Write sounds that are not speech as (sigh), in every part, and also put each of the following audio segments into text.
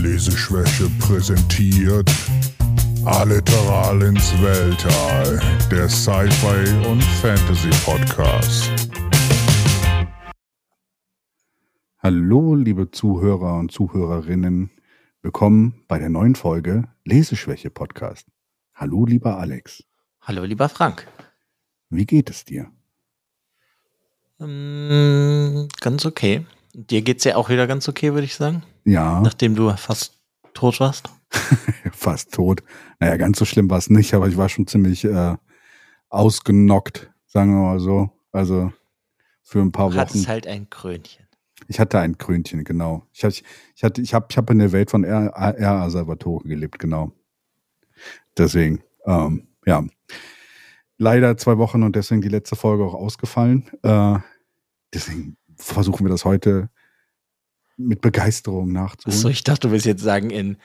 Leseschwäche präsentiert Alliteral ins Weltall, der Sci-Fi und Fantasy Podcast. Hallo, liebe Zuhörer und Zuhörerinnen. Willkommen bei der neuen Folge Leseschwäche Podcast. Hallo, lieber Alex. Hallo, lieber Frank. Wie geht es dir? Ähm, ganz okay. Dir geht's ja auch wieder ganz okay, würde ich sagen. Ja. Nachdem du fast tot warst. (laughs) Fast tot. Naja, ganz so schlimm war es nicht, aber ich war schon ziemlich äh, ausgenockt, sagen wir mal so. Also für ein paar Du Wochen. hattest halt ein Krönchen. Ich hatte ein Krönchen, genau. Ich hatte, ich hatte, ich habe, ich habe in der Welt von Air Salvatore gelebt, genau. Deswegen, ähm, ja. Leider zwei Wochen und deswegen die letzte Folge auch ausgefallen. Äh, deswegen versuchen wir das heute mit Begeisterung nachzuholen. Achso, ich dachte, du willst jetzt sagen in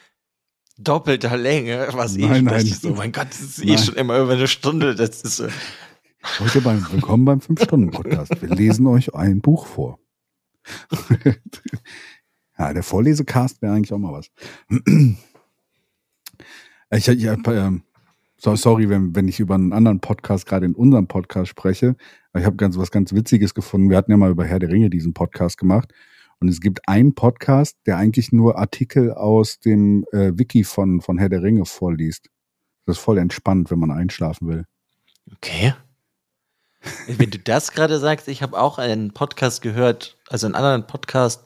doppelter Länge, was eh Nein, dachte nein. ich so, mein Gott, das ist eh Nein. schon immer über eine Stunde. Das ist äh, Heute beim Willkommen beim 5-Stunden-Podcast. Wir lesen euch ein Buch vor. (laughs) ja, der Vorlesecast wäre eigentlich auch mal was. (clears throat) ich, ich, so, sorry, wenn, wenn ich über einen anderen Podcast, gerade in unserem Podcast spreche. Ich habe ganz was ganz Witziges gefunden. Wir hatten ja mal über Herr der Ringe diesen Podcast gemacht. Und es gibt einen Podcast, der eigentlich nur Artikel aus dem äh, Wiki von, von Herr der Ringe vorliest. Das ist voll entspannt, wenn man einschlafen will. okay. Wenn du das gerade sagst, ich habe auch einen Podcast gehört, also einen anderen Podcast,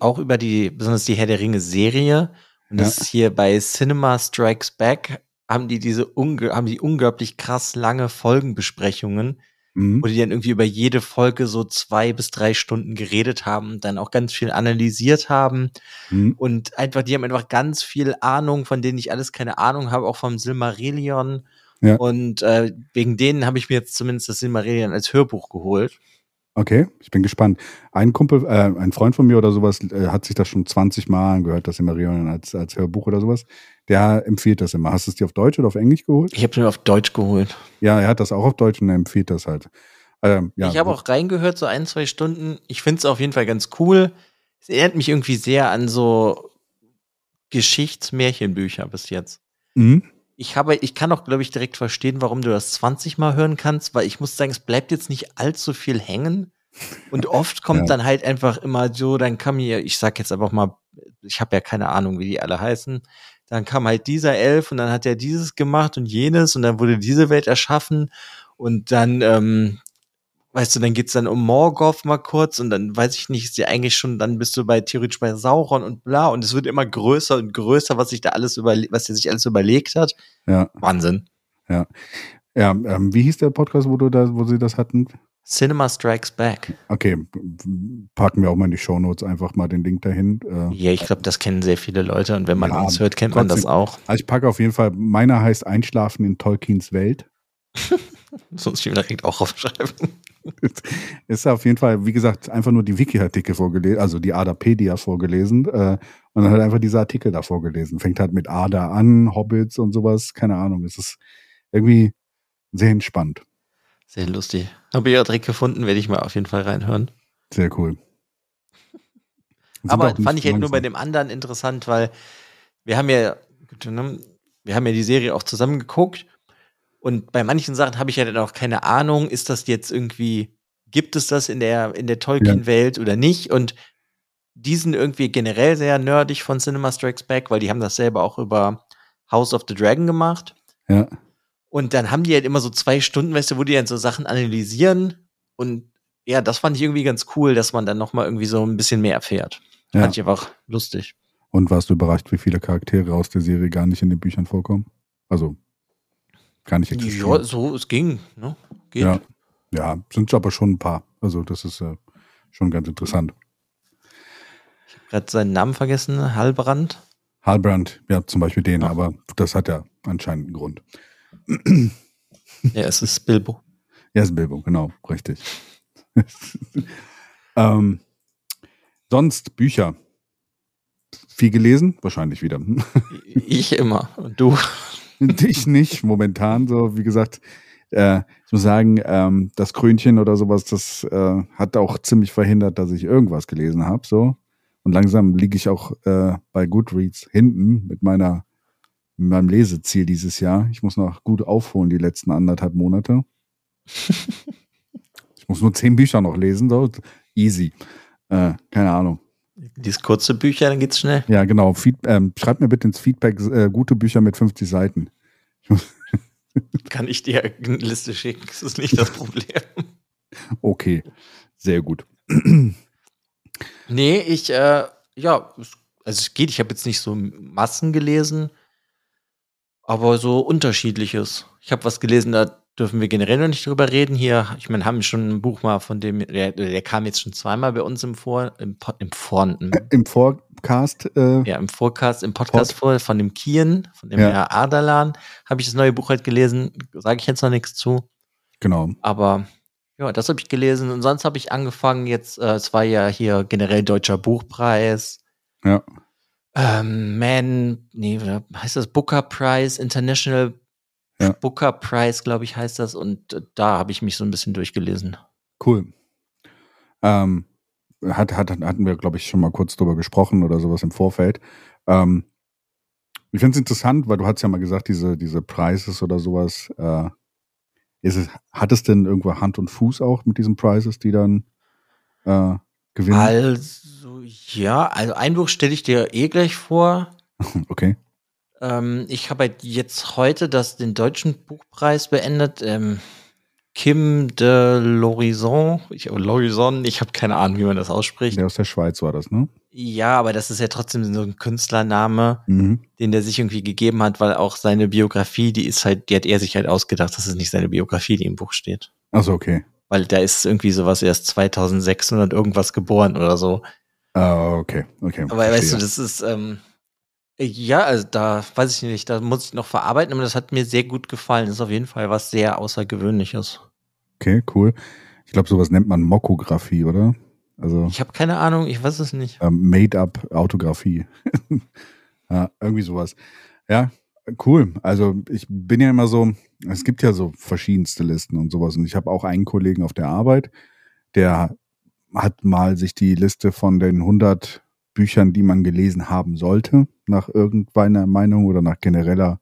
auch, über die, besonders die Herr der Ringe Serie. Und das Ja. ist hier bei Cinema Strikes Back, haben die diese unge haben die unglaublich krass lange Folgenbesprechungen, Mhm. wo die dann irgendwie über jede Folge so zwei bis drei Stunden geredet haben, dann auch ganz viel analysiert haben Mhm. und einfach, die haben einfach ganz viel Ahnung, von denen ich alles keine Ahnung habe, auch vom Silmarillion. Ja. Und äh, wegen denen habe ich mir jetzt zumindest das Silmarillion als Hörbuch geholt. Okay, ich bin gespannt. Ein Kumpel, äh, ein Freund von mir oder sowas, äh, hat sich das schon 20 Mal angehört, das Silmarillion als, als Hörbuch oder sowas. Der empfiehlt das immer. Hast du es dir auf Deutsch oder auf Englisch geholt? Ich habe mir auf Deutsch geholt. Ja, er hat das auch auf Deutsch und er empfiehlt das halt. Ähm, ja, ich habe auch reingehört, so ein, zwei Stunden. Ich finde es auf jeden Fall ganz cool. Es erinnert mich irgendwie sehr an so Geschichtsmärchenbücher bis jetzt. Mhm. Ich habe, ich kann auch, glaube ich, direkt verstehen, warum du das 20 Mal hören kannst, weil ich muss sagen, es bleibt jetzt nicht allzu viel hängen. Und oft kommt Ja. dann halt einfach immer so, dann kam hier, ich sag jetzt einfach mal, ich habe ja keine Ahnung, wie die alle heißen. Dann kam halt dieser Elf und dann hat er dieses gemacht und jenes und dann wurde diese Welt erschaffen und dann, ähm, weißt du, dann geht's dann um Morgoth mal kurz und dann weiß ich nicht, ist ja eigentlich schon, dann bist du bei theoretisch bei Sauron und bla und es wird immer größer und größer, was sich da alles über, was er sich alles überlegt hat. Ja, Wahnsinn. ja. Ja, ähm, wie hieß der Podcast, wo du da, wo sie das hatten? Cinema Strikes Back. Okay, packen wir auch mal in die Shownotes einfach mal den Link dahin. Äh, Ja, ich glaube, das kennen sehr viele Leute und wenn man Ja, uns hört, kennt man das trotzdem. auch. also ich packe auf jeden Fall, meiner heißt Einschlafen in Tolkiens Welt. Muss ich mir direkt auch aufschreiben. (laughs) ist auf jeden Fall, wie gesagt, einfach nur die Wiki-Artikel vorgelesen, also die Adapedia vorgelesen äh, und dann halt einfach diese Artikel da vorgelesen. Fängt halt mit Ada an, Hobbits und sowas, keine Ahnung. Es ist irgendwie sehr entspannt. Sehr lustig. Habe ich ja direkt gefunden, werde ich mal auf jeden Fall reinhören. Sehr cool. Aber fand ich halt nur bei dem anderen interessant, weil wir haben ja, ne, wir haben ja die Serie auch zusammen geguckt und bei manchen Sachen habe ich ja dann auch keine Ahnung, ist das jetzt irgendwie, gibt es das in der, in der Tolkien-Welt oder nicht? Und die sind irgendwie generell sehr nerdig von Cinema Strikes Back, weil die haben das selber auch über House of the Dragon gemacht. Ja, Und dann haben die halt immer so zwei Stunden, weißt du, wo die dann so Sachen analysieren. Und ja, das fand ich irgendwie ganz cool, dass man dann noch mal irgendwie so ein bisschen mehr erfährt. Ja. Fand ich einfach lustig. und warst du überrascht, wie viele Charaktere aus der Serie gar nicht in den Büchern vorkommen? Also gar nicht existieren. Ja, so, es ging, ne? Geht. Ja, ja sind aber schon ein paar. Also das ist äh, schon ganz interessant. Gerade seinen Namen vergessen, Halbrand. Halbrand, ja, zum Beispiel den, Ja. aber das hat ja anscheinend einen Grund. Ja, es ist Bilbo. Ja, ist Bilbo, genau, richtig. (laughs) ähm, sonst Bücher. Viel gelesen? Wahrscheinlich wieder. Ich immer. Und du? (laughs) ich nicht, momentan so, wie gesagt. Äh, ich muss sagen, ähm, das Krönchen oder sowas, das äh, hat auch ziemlich verhindert, dass ich irgendwas gelesen habe. So. Und langsam liege ich auch äh, bei Goodreads hinten mit meiner mit meinem Leseziel dieses Jahr. Ich muss noch gut aufholen die letzten anderthalb Monate. (laughs) ich muss nur zehn Bücher noch lesen, so easy. Äh, keine Ahnung. Dies kurze Bücher, dann geht's schnell. Ja, genau. Feed, ähm, schreibt mir bitte ins Feedback äh, gute Bücher mit 50 Seiten. (laughs) Kann ich dir eine Liste schicken? Das ist nicht das Problem. (laughs) Okay, sehr gut. nee, ich, äh, ja, also es geht. Ich habe jetzt nicht so Massen gelesen, aber so unterschiedliches. Ich habe was gelesen, da dürfen wir generell noch nicht drüber reden. Hier, ich meine, haben wir schon ein Buch mal von dem, der, der kam jetzt schon zweimal bei uns im Vor, im, im Vor, im, Im Forecast. Äh, ja, im Forecast, im Podcast vor, von dem Kien, von dem ja. Herr Adalan, habe ich das neue Buch halt gelesen. Sage ich jetzt noch nichts zu. Genau. Aber ja, das habe ich gelesen. Und sonst habe ich angefangen, jetzt, äh, es war ja hier generell Deutscher Buchpreis. Ja. Ähm, Man, nee, heißt das Booker Prize, International ja. Booker Prize, glaube ich, heißt das. Und äh, da habe ich mich so ein bisschen durchgelesen. Cool. Ähm, hat, hat, hatten wir, glaube ich, schon mal kurz drüber gesprochen oder sowas im Vorfeld. Ähm, ich finde es interessant, weil du hast ja mal gesagt, diese, diese Prizes oder sowas, äh, ist es, hat es denn irgendwo Hand und Fuß auch mit diesen Prizes, die dann äh, gewinnen? Also, ja, also ein Buch stelle ich dir eh gleich vor. (laughs) okay. Ähm, ich habe halt jetzt heute das, den deutschen Buchpreis beendet. Ähm, Kim de Lorison, ich, Lorison, ich habe keine Ahnung, wie man das ausspricht. Der aus der Schweiz war das, ne? Ja, aber das ist ja trotzdem so ein Künstlername, mhm. den der sich irgendwie gegeben hat, weil auch seine Biografie, die ist halt, die hat er sich halt ausgedacht, das ist nicht seine Biografie, die im Buch steht. Also okay. Weil da ist irgendwie sowas erst 2600 irgendwas geboren oder so. Ah, okay, okay. Aber Verstehe. weißt du, das ist, ähm, ja, also da weiß ich nicht, da muss ich noch verarbeiten, aber das hat mir sehr gut gefallen. Das ist auf jeden Fall was sehr Außergewöhnliches. Okay, cool. Ich glaube, sowas nennt man Mokografie, oder? Also, ich habe keine Ahnung, ich weiß es nicht. Ähm, Made-up-Autografie. (laughs) ja, irgendwie sowas. Ja, cool. Also ich bin ja immer so, es gibt ja so verschiedenste Listen und sowas. Und ich habe auch einen Kollegen auf der Arbeit, der hat mal sich die Liste von den 100 Büchern, die man gelesen haben sollte, nach irgendeiner Meinung oder nach genereller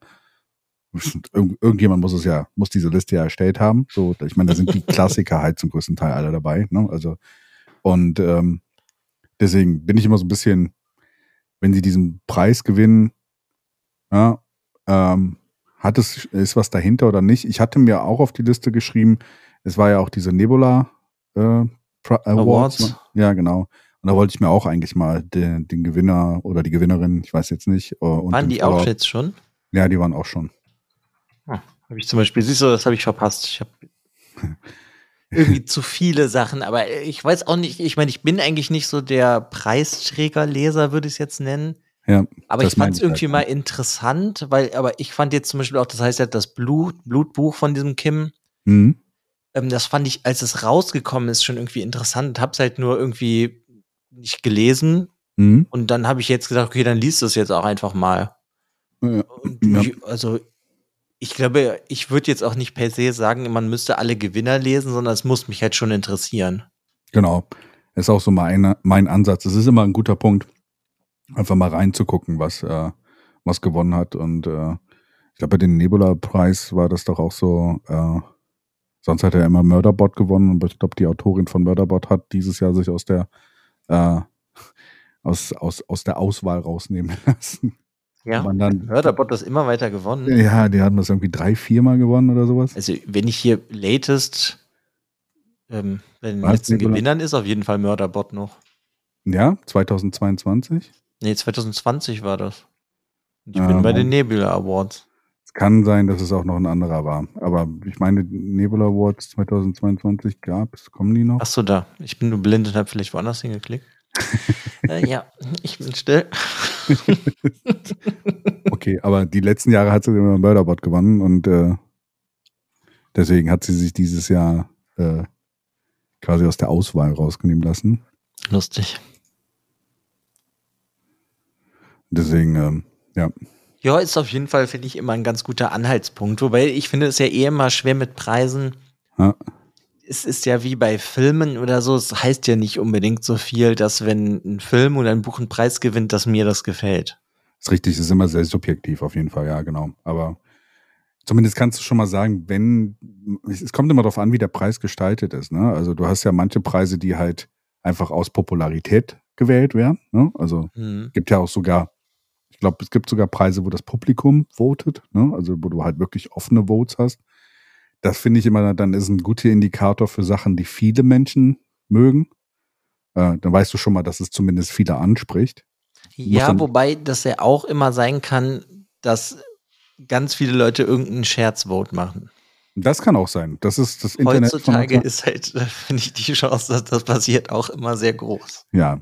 Irgend, irgendjemand muss es ja, muss diese Liste ja erstellt haben. So, ich meine, da sind die (laughs) Klassiker halt zum größten Teil alle dabei. Ne? Also, und ähm, deswegen bin ich immer so ein bisschen, wenn sie diesen Preis gewinnen, ja, ähm, hat es, ist was dahinter oder nicht? Ich hatte mir auch auf die Liste geschrieben, es war ja auch diese Nebula äh, Awards. Awards. Ne? Ja, genau. Und da wollte ich mir auch eigentlich mal den, den Gewinner oder die Gewinnerin, ich weiß jetzt nicht. Äh, waren die auch jetzt schon? Ja, die waren auch schon. Ah, habe ich zum Beispiel, siehst du, das habe ich verpasst. Ich habe (laughs) irgendwie zu viele Sachen, aber ich weiß auch nicht, ich meine, ich bin eigentlich nicht so der Preisträgerleser, würde ich es jetzt nennen. Ja, aber ich fand es irgendwie halt, mal interessant, weil, aber ich fand jetzt zum Beispiel auch, das heißt ja das Blut, Blutbuch von diesem Kim. Mhm. Ähm, das fand ich, als es rausgekommen ist, schon irgendwie interessant. Hab's halt nur irgendwie nicht gelesen. Mhm. Und dann habe ich jetzt gedacht, okay, dann liest du es jetzt auch einfach mal. Ja. Ich, also ich glaube, ich würde jetzt auch nicht per se sagen, man müsste alle Gewinner lesen, sondern es muss mich halt schon interessieren. Genau. Ist auch so mein, mein Ansatz. Es ist immer ein guter Punkt, einfach mal reinzugucken, was, äh, was gewonnen hat. Und äh, ich glaube, bei dem Nebula-Preis war das doch auch so, äh, sonst hat er immer Murderbot gewonnen, und ich glaube, die Autorin von Murderbot hat dieses Jahr sich aus der äh, aus, aus, aus der Auswahl rausnehmen (laughs) lassen. Ja, man dann, Mörderbot das immer weiter gewonnen. Ja, die hatten das irgendwie drei, viermal gewonnen oder sowas. Also, wenn ich hier latest ähm, bei den letzten Gewinnern ist, auf jeden Fall Mörderbot noch. Ja, 2022? Nee, 2020 war das. Ich ah, bin bei den Nebula Awards. Es kann sein, dass es auch noch ein anderer war. Aber ich meine, Nebula Awards 2022 gab es. Kommen die noch? Achso, da. Ich bin nur blind und habe vielleicht woanders hingeklickt. (laughs) äh, ja, ich bin still. (laughs) okay, aber die letzten Jahre hat sie immer Murderbot gewonnen und äh, deswegen hat sie sich dieses Jahr äh, quasi aus der Auswahl rausnehmen lassen. Lustig. Deswegen, ähm, ja. Ja, ist auf jeden Fall, finde ich, immer ein ganz guter Anhaltspunkt. Wobei ich finde es ja eh immer schwer mit Preisen. Ja. es ist ja wie bei Filmen oder so, es heißt ja nicht unbedingt so viel, dass wenn ein Film oder ein Buch einen Preis gewinnt, dass mir das gefällt. Das ist richtig, es ist immer sehr subjektiv auf jeden Fall, ja, genau. Aber zumindest kannst du schon mal sagen, wenn, es kommt immer darauf an, wie der Preis gestaltet ist. Ne? Also du hast ja manche Preise, die halt einfach aus Popularität gewählt werden. Ne? Also Mhm. gibt ja auch sogar, glaube, es gibt sogar Preise, wo das Publikum votet, ne? also wo du halt wirklich offene Votes hast. Das finde ich immer, dann ist ein guter Indikator für Sachen, die viele Menschen mögen. Äh, dann weißt du schon mal, dass es zumindest viele anspricht. Ja, wobei das ja auch immer sein kann, dass ganz viele Leute irgendeinen Scherzvote machen. Das kann auch sein. Das ist das Internet. von Heutzutage heute. ist halt, äh, (laughs) finde ich, die Chance, dass das passiert, auch immer sehr groß. Ja,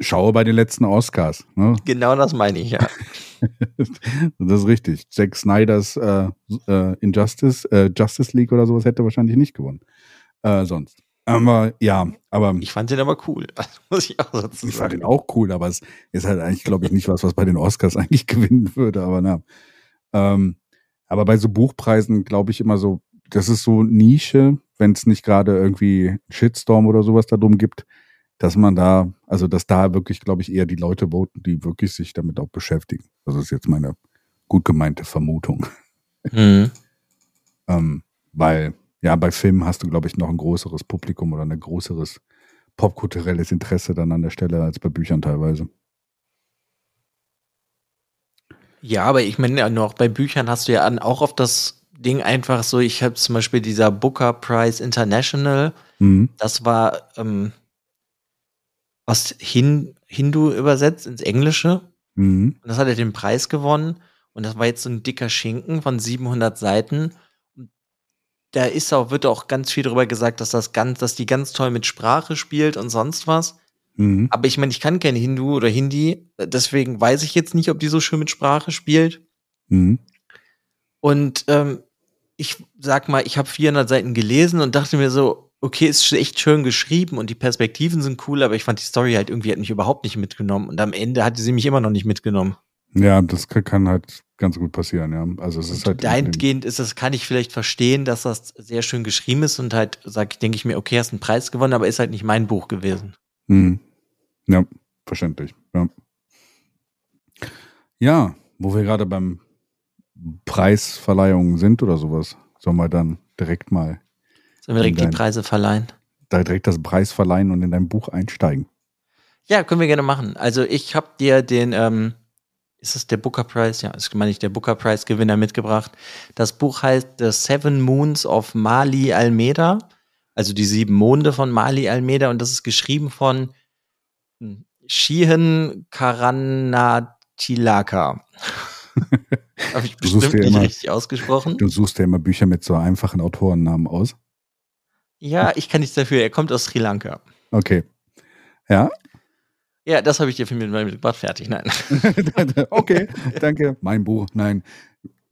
schaue bei den letzten Oscars. Ne? Genau das meine ich, ja. (laughs) Das ist richtig. Zack Snyders äh, äh, Injustice, äh, Justice League oder sowas hätte wahrscheinlich nicht gewonnen. Äh, sonst. Aber ja, aber Ich fand den aber cool. (laughs) Muss ich auch dazu ich fand sagen. ihn auch cool, aber es ist halt eigentlich, glaube ich, nicht was, was bei den Oscars eigentlich gewinnen würde. Aber na. Ähm, aber bei so Buchpreisen glaube ich immer so, das ist so Nische, wenn es nicht gerade irgendwie Shitstorm oder sowas darum gibt, dass man da, also dass da wirklich, glaube ich, eher die Leute voten, die wirklich sich damit auch beschäftigen. Das ist jetzt meine gut gemeinte Vermutung. Mhm. (laughs) Ähm, weil, ja, bei Filmen hast du, glaube ich, noch ein größeres Publikum oder ein größeres popkulturelles Interesse dann an der Stelle als bei Büchern teilweise. Ja, aber ich meine, ja, noch bei Büchern hast du ja an, auch auf das Ding einfach so, ich habe zum Beispiel dieser Booker Prize International, Mhm. das war ähm, aus Hin Hindu übersetzt ins Englische Mhm. und das hat er den Preis gewonnen und das war jetzt so ein dicker Schinken von 700 Seiten. Da ist auch, wird auch ganz viel darüber gesagt, dass das ganz, dass die ganz toll mit Sprache spielt und sonst was. Mhm. Aber ich meine, ich kann kein Hindu oder Hindi, deswegen weiß ich jetzt nicht, ob die so schön mit Sprache spielt. Mhm. Und ähm, ich sag mal, ich habe 400 Seiten gelesen und dachte mir so, okay, ist echt schön geschrieben und die Perspektiven sind cool, aber ich fand die Story halt irgendwie hat mich überhaupt nicht mitgenommen und am Ende hatte sie mich immer noch nicht mitgenommen. Ja, das kann, halt ganz gut passieren, ja. Also es ist halt. Dahingehend ist das, kann ich vielleicht verstehen, dass das sehr schön geschrieben ist und halt, sag, denke ich mir, okay, hast einen Preis gewonnen, aber ist halt nicht mein Buch gewesen. Mhm. Ja, verständlich. Ja. ja, wo wir gerade beim Preisverleihungen sind oder sowas, sollen wir dann direkt mal Sollen wir direkt die Dein- Preise verleihen? da direkt das Preis verleihen und in dein Buch einsteigen. Ja, können wir gerne machen. Also ich habe dir den, ähm, ist es der Booker Prize? Ja, ist meine ich der Booker Prize Gewinner mitgebracht. Das Buch heißt The Seven Moons of Mali Almeida, also die sieben Monde von Mali Almeida und das ist geschrieben von hm, Shihen Karanatilaka. (laughs) Habe ich bestimmt nicht immer- richtig ausgesprochen. Du suchst ja immer Bücher mit so einfachen Autorennamen aus. Ja, ich kann nichts dafür. Er kommt aus Sri Lanka. Okay. Ja, Ja, das habe ich dir für mich mitgebracht. Fertig. Nein. (laughs) okay, danke. Mein Buch, nein.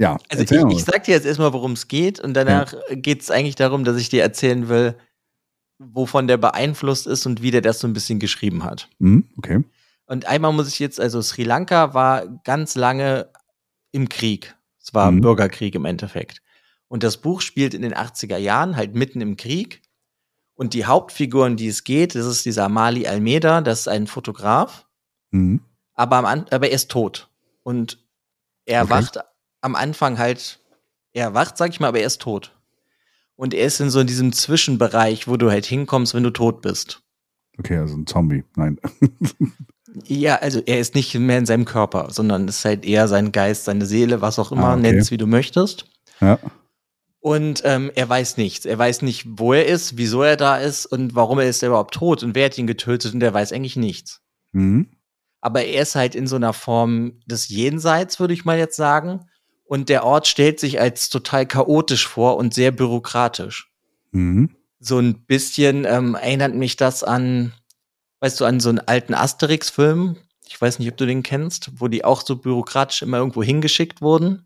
Ja, Also ich, ich sag dir jetzt erstmal, worum es geht und danach geht es eigentlich darum, dass ich dir erzählen will, wovon der beeinflusst ist und wie der das so ein bisschen geschrieben hat. Hm, okay. Und einmal muss ich jetzt, also Sri Lanka war ganz lange im Krieg. Es war Mhm. Bürgerkrieg im Endeffekt. Und das Buch spielt in den 80er Jahren, halt mitten im Krieg. Und die Hauptfigur, um die es geht, das ist dieser Mali Almeida, das ist ein Fotograf Hm, aber, am aber er ist tot. Und er Okay. wacht am Anfang halt, er wacht, sag ich mal, aber er ist tot. Und er ist in so in diesem Zwischenbereich, wo du halt hinkommst, wenn du tot bist. okay, also ein Zombie. Nein. (laughs) Ja, also er ist nicht mehr in seinem Körper, sondern es ist halt eher sein Geist, seine Seele, was auch immer, Ah, okay. nenn's wie du möchtest. Ja. Und ähm, er weiß nichts. Er weiß nicht, wo er ist, wieso er da ist und warum er ist überhaupt tot und wer hat ihn getötet und er weiß eigentlich nichts. Hm, aber er ist halt in so einer Form des Jenseits, würde ich mal jetzt sagen. Und der Ort stellt sich als total chaotisch vor und sehr bürokratisch. hm. So ein bisschen ähm, erinnert mich das an, weißt du, an so einen alten Asterix-Film. Ich weiß nicht, ob du den kennst, wo die auch so bürokratisch immer irgendwo hingeschickt wurden.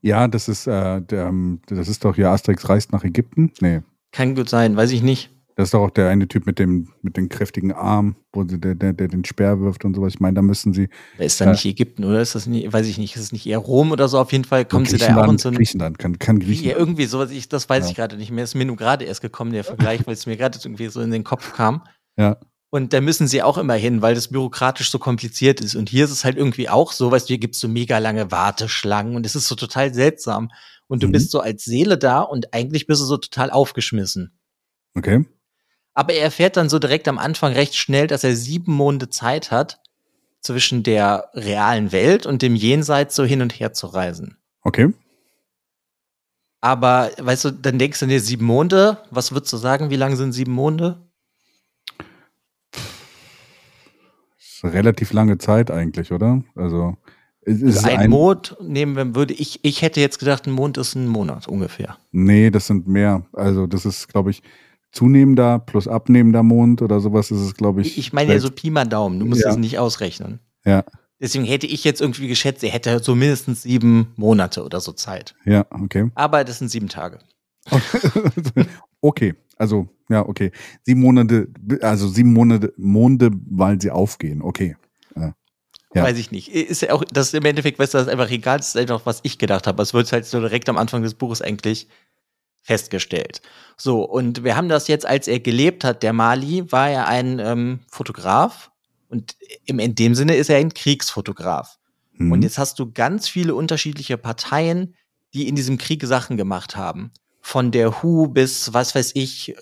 Ja, das ist, äh, der, ähm, das ist doch hier Asterix reist nach Ägypten. Nee, Kann gut sein, weiß ich nicht. Das ist doch auch der eine Typ mit dem, mit dem kräftigen Arm, wo sie, der, der, der den Speer wirft und sowas. Ich meine, da müssen sie. Da ist Ja. nicht Ägypten, oder? Ist das nicht, weiß ich nicht, ist es nicht eher Rom oder so? Auf jeden Fall kommen sie da ja auch Griechenland, so. Griechenland, kann, kann Ja, Griechenland. irgendwie sowas, ich, das weiß Ja. ich gerade nicht mehr. Ist mir nur gerade erst gekommen, der Vergleich, weil es mir gerade irgendwie so in den Kopf kam. Ja. Und da müssen sie auch immer hin, weil das bürokratisch so kompliziert ist. Und hier ist es halt irgendwie auch so, weißt du, hier gibt's so mega lange Warteschlangen und es ist so total seltsam. Und du Mhm. bist so als Seele da und eigentlich bist du so total aufgeschmissen. Okay. Aber er erfährt dann so direkt am Anfang recht schnell, dass er sieben Monde Zeit hat, zwischen der realen Welt und dem Jenseits so hin und her zu reisen. Okay. Aber, weißt du, dann denkst du dir sieben Monde, was würdest du sagen, wie lang sind sieben Monde? Das ist eine relativ lange Zeit eigentlich, oder? Also, es ist ein, ein, Mond nehmen wir, würde ich, ich hätte jetzt gedacht, ein Mond ist ein Monat ungefähr. Nee, das sind mehr. Also, das ist, glaube ich, zunehmender plus abnehmender Mond oder sowas ist es, glaube ich. Ich, meine ja so Pi mal Daumen, du musst Ja. es nicht ausrechnen. Ja, Deswegen hätte ich jetzt irgendwie geschätzt, er hätte so mindestens sieben Monate oder so Zeit. ja, okay. Aber das sind sieben Tage. (laughs) okay, also, ja, okay. Sieben Monate, also sieben Monate, Monde, weil sie aufgehen. Okay. Ja. Weiß ich nicht. Ist ja auch, das ist im Endeffekt, weißt du, das ist einfach egal, das ist auch, was ich gedacht habe. Es wird halt so direkt am Anfang des Buches eigentlich festgestellt. So, und wir haben das jetzt, als er gelebt hat, der Mali, war er ein ähm, Fotograf und im, in dem Sinne ist er ein Kriegsfotograf. Hm. Und jetzt hast du ganz viele unterschiedliche Parteien, die in diesem Krieg Sachen gemacht haben. Von der Hu bis, was weiß ich,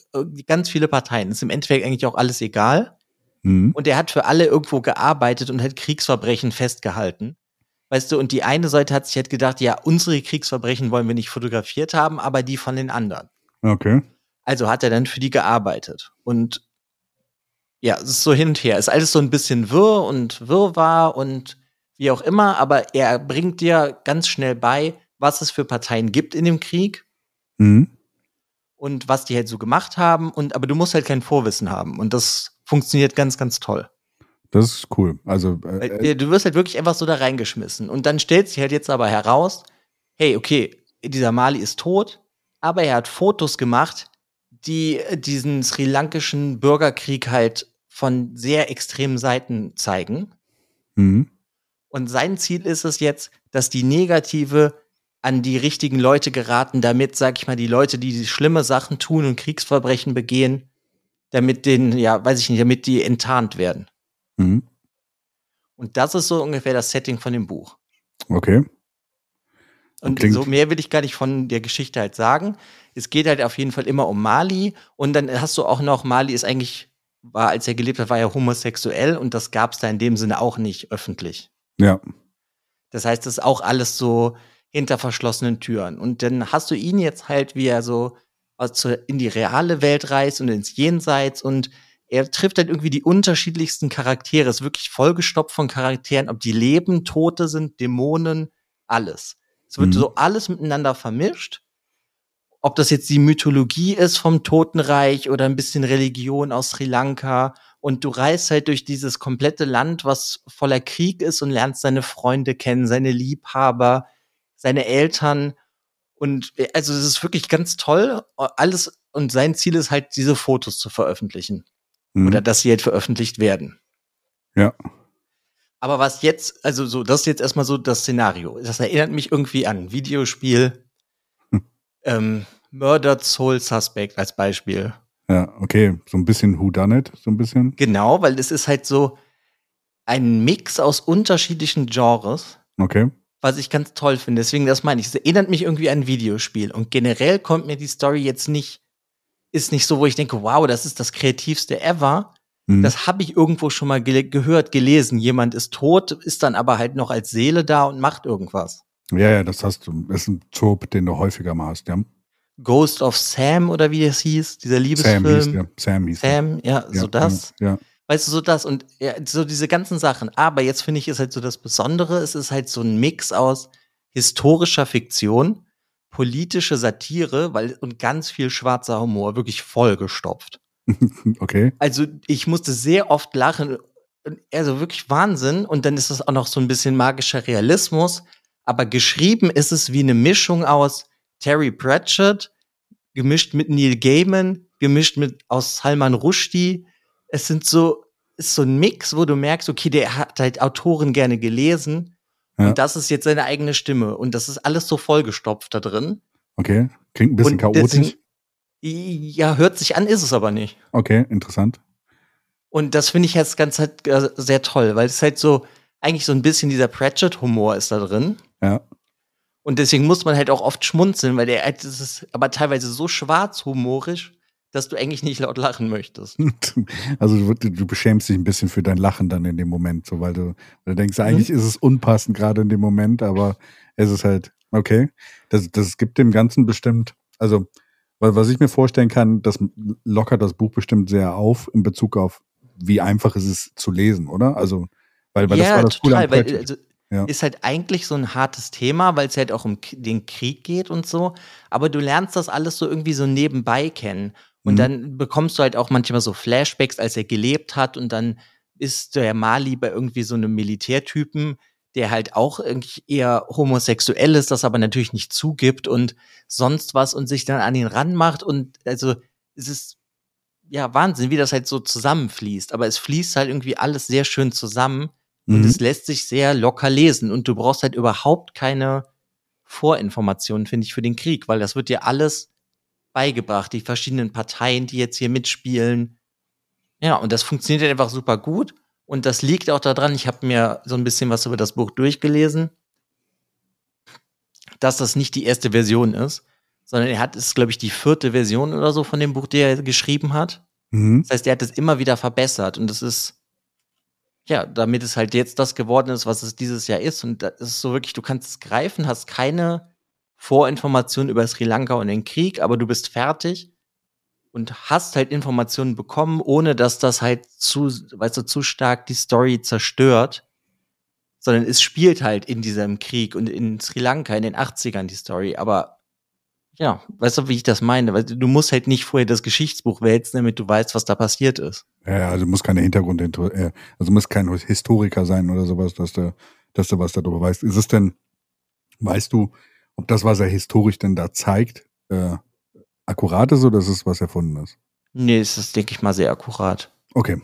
ganz viele Parteien. Ist im Endeffekt eigentlich auch alles egal. Hm. Und er hat für alle irgendwo gearbeitet und hat Kriegsverbrechen festgehalten. Weißt du, und die eine Seite hat sich halt gedacht, ja, unsere Kriegsverbrechen wollen wir nicht fotografiert haben, aber die von den anderen. Okay. Also hat er dann für die gearbeitet. Und ja, es ist so hin und her. Ist alles so ein bisschen wirr und wirrwarr und wie auch immer, aber er bringt dir ganz schnell bei, was es für Parteien gibt in dem Krieg Hm. und was die halt so gemacht haben. Und aber du musst halt kein Vorwissen haben. Und das funktioniert ganz, ganz toll. Das ist cool. Also, äh, äh, Du wirst halt wirklich einfach so da reingeschmissen. Und dann stellt sich halt jetzt aber heraus, hey, okay, dieser Mali ist tot, aber er hat Fotos gemacht, die diesen sri lankischen Bürgerkrieg halt von sehr extremen Seiten zeigen. hm. Und sein Ziel ist es jetzt, dass die Negative an die richtigen Leute geraten, damit, sag ich mal, die Leute, die schlimme Sachen tun und Kriegsverbrechen begehen, damit den, ja, weiß ich nicht, damit die enttarnt werden. Hm. Und das ist so ungefähr das Setting von dem Buch. Okay. Und Klingt- so mehr will ich gar nicht von der Geschichte halt sagen. Es geht halt auf jeden Fall immer um Mali. Und dann hast du auch noch, Mali ist eigentlich, war, als er gelebt hat, war er homosexuell und das gab es da in dem Sinne auch nicht öffentlich. Ja. Das heißt, das ist auch alles so hinter verschlossenen Türen. Und dann hast du ihn jetzt halt, wie er so in die reale Welt reist und ins Jenseits und er trifft halt irgendwie die unterschiedlichsten Charaktere. Ist wirklich vollgestopft von Charakteren, ob die leben, Tote sind, Dämonen, alles. Es wird Mhm. so alles miteinander vermischt. Ob das jetzt die Mythologie ist vom Totenreich oder ein bisschen Religion aus Sri Lanka. Und du reist halt durch dieses komplette Land, was voller Krieg ist und lernst seine Freunde kennen, seine Liebhaber, seine Eltern. Und äh, also es ist wirklich ganz toll. Alles und sein Ziel ist halt, diese Fotos zu veröffentlichen. Hm. Oder dass sie halt veröffentlicht werden. Ja. Aber was jetzt, also so, das ist jetzt erstmal so das Szenario. Das erinnert mich irgendwie an ein Videospiel. Hm. Ähm, Murdered Soul Suspect als Beispiel. Ja, okay. So ein bisschen Who Done It, so ein bisschen. Genau, weil es ist halt so ein Mix aus unterschiedlichen Genres, Okay. was ich ganz toll finde. Deswegen, das meine ich. Es erinnert mich irgendwie an ein Videospiel. Und generell kommt mir die Story jetzt nicht, ist nicht so, wo ich denke, wow, das ist das kreativste ever. Hm. Das habe ich irgendwo schon mal gele gehört, gelesen. Jemand ist tot, ist dann aber halt noch als Seele da und macht irgendwas. ja, ja, das hast du. Das ist ein Trope, den du häufiger mal hast, ja. Ghost of Sam oder wie es hieß, dieser Sam hieß Liebesfilm. der. Sam hieß. Sam, ja, Ja, so das. Ja, ja. Weißt du, so das und ja, so diese ganzen Sachen. Aber jetzt finde ich, ist halt so das Besondere, es ist halt so ein Mix aus historischer Fiktion, politische Satire, weil und ganz viel schwarzer Humor, wirklich vollgestopft. (laughs) Okay. Also ich musste sehr oft lachen, also wirklich Wahnsinn. Und dann ist es auch noch so ein bisschen magischer Realismus. Aber geschrieben ist es wie eine Mischung aus Terry Pratchett gemischt mit Neil Gaiman gemischt mit aus Salman Rushdie. Es sind so, ist so ein Mix, wo du merkst, okay, der hat halt Autoren gerne gelesen. Ja. Und das ist jetzt seine eigene Stimme. Und das ist alles so vollgestopft da drin. Okay. Klingt ein bisschen Und chaotisch. deswegen- Ja, hört sich an, ist es aber nicht. Okay, interessant. Und das finde ich jetzt ganz halt äh, sehr toll, weil es halt so, eigentlich so ein bisschen dieser Pratchett-Humor ist da drin. Ja. Und deswegen muss man halt auch oft schmunzeln, weil der halt, das ist aber teilweise so schwarzhumorisch, dass du eigentlich nicht laut lachen möchtest. (laughs) Also du, du beschämst dich ein bisschen für dein Lachen dann in dem Moment, so weil du, weil du denkst, eigentlich ist es unpassend gerade in dem Moment, aber es ist halt, okay. Das, das gibt dem Ganzen bestimmt, also wa- was ich mir vorstellen kann, das lockert das Buch bestimmt sehr auf in Bezug auf, wie einfach es ist zu lesen, oder? Also, weil, weil das war das Coole am weil also, Ja. ist halt eigentlich so ein hartes Thema, weil es halt auch um den Krieg geht und so. Aber du lernst das alles so irgendwie so nebenbei kennen. Und Mhm. dann bekommst du halt auch manchmal so Flashbacks, als er gelebt hat. Und dann ist der Mali bei irgendwie so einem Militärtypen, der halt auch irgendwie eher homosexuell ist, das aber natürlich nicht zugibt und sonst was und sich dann an ihn ranmacht. Und also es ist ja Wahnsinn, wie das halt so zusammenfließt. Aber es fließt halt irgendwie alles sehr schön zusammen. Und Mhm. es lässt sich sehr locker lesen und du brauchst halt überhaupt keine Vorinformationen, finde ich, für den Krieg, weil das wird dir alles beigebracht, die verschiedenen Parteien, die jetzt hier mitspielen. Ja, und das funktioniert halt einfach super gut. Und das liegt auch daran, ich habe mir so ein bisschen was über das Buch durchgelesen, dass das nicht die erste Version ist, sondern er hat, es ist, glaube ich, die vierte Version oder so von dem Buch, die er geschrieben hat. Mhm. Das heißt, er hat es immer wieder verbessert und das ist, ja, damit es halt jetzt das geworden ist, was es dieses Jahr ist. Und das ist so wirklich, du kannst es greifen, hast keine Vorinformationen über Sri Lanka und den Krieg, aber du bist fertig und hast halt Informationen bekommen, ohne dass das halt zu, weißt du, zu stark die Story zerstört. Sondern es spielt halt in diesem Krieg und in Sri Lanka in den 80ern die Story. Aber ja, weißt du, wie ich das meine? Weil du musst halt nicht vorher das Geschichtsbuch wälzen, damit du weißt, was da passiert ist. Ja, also muss keine Hintergrund, äh, also muss kein Historiker sein oder sowas, dass du, dass du was darüber weißt. Ist es denn, weißt du, ob das, was er historisch denn da zeigt, äh, akkurat ist oder ist es was erfunden ist? Nee, es ist, denke ich mal, sehr akkurat. Okay.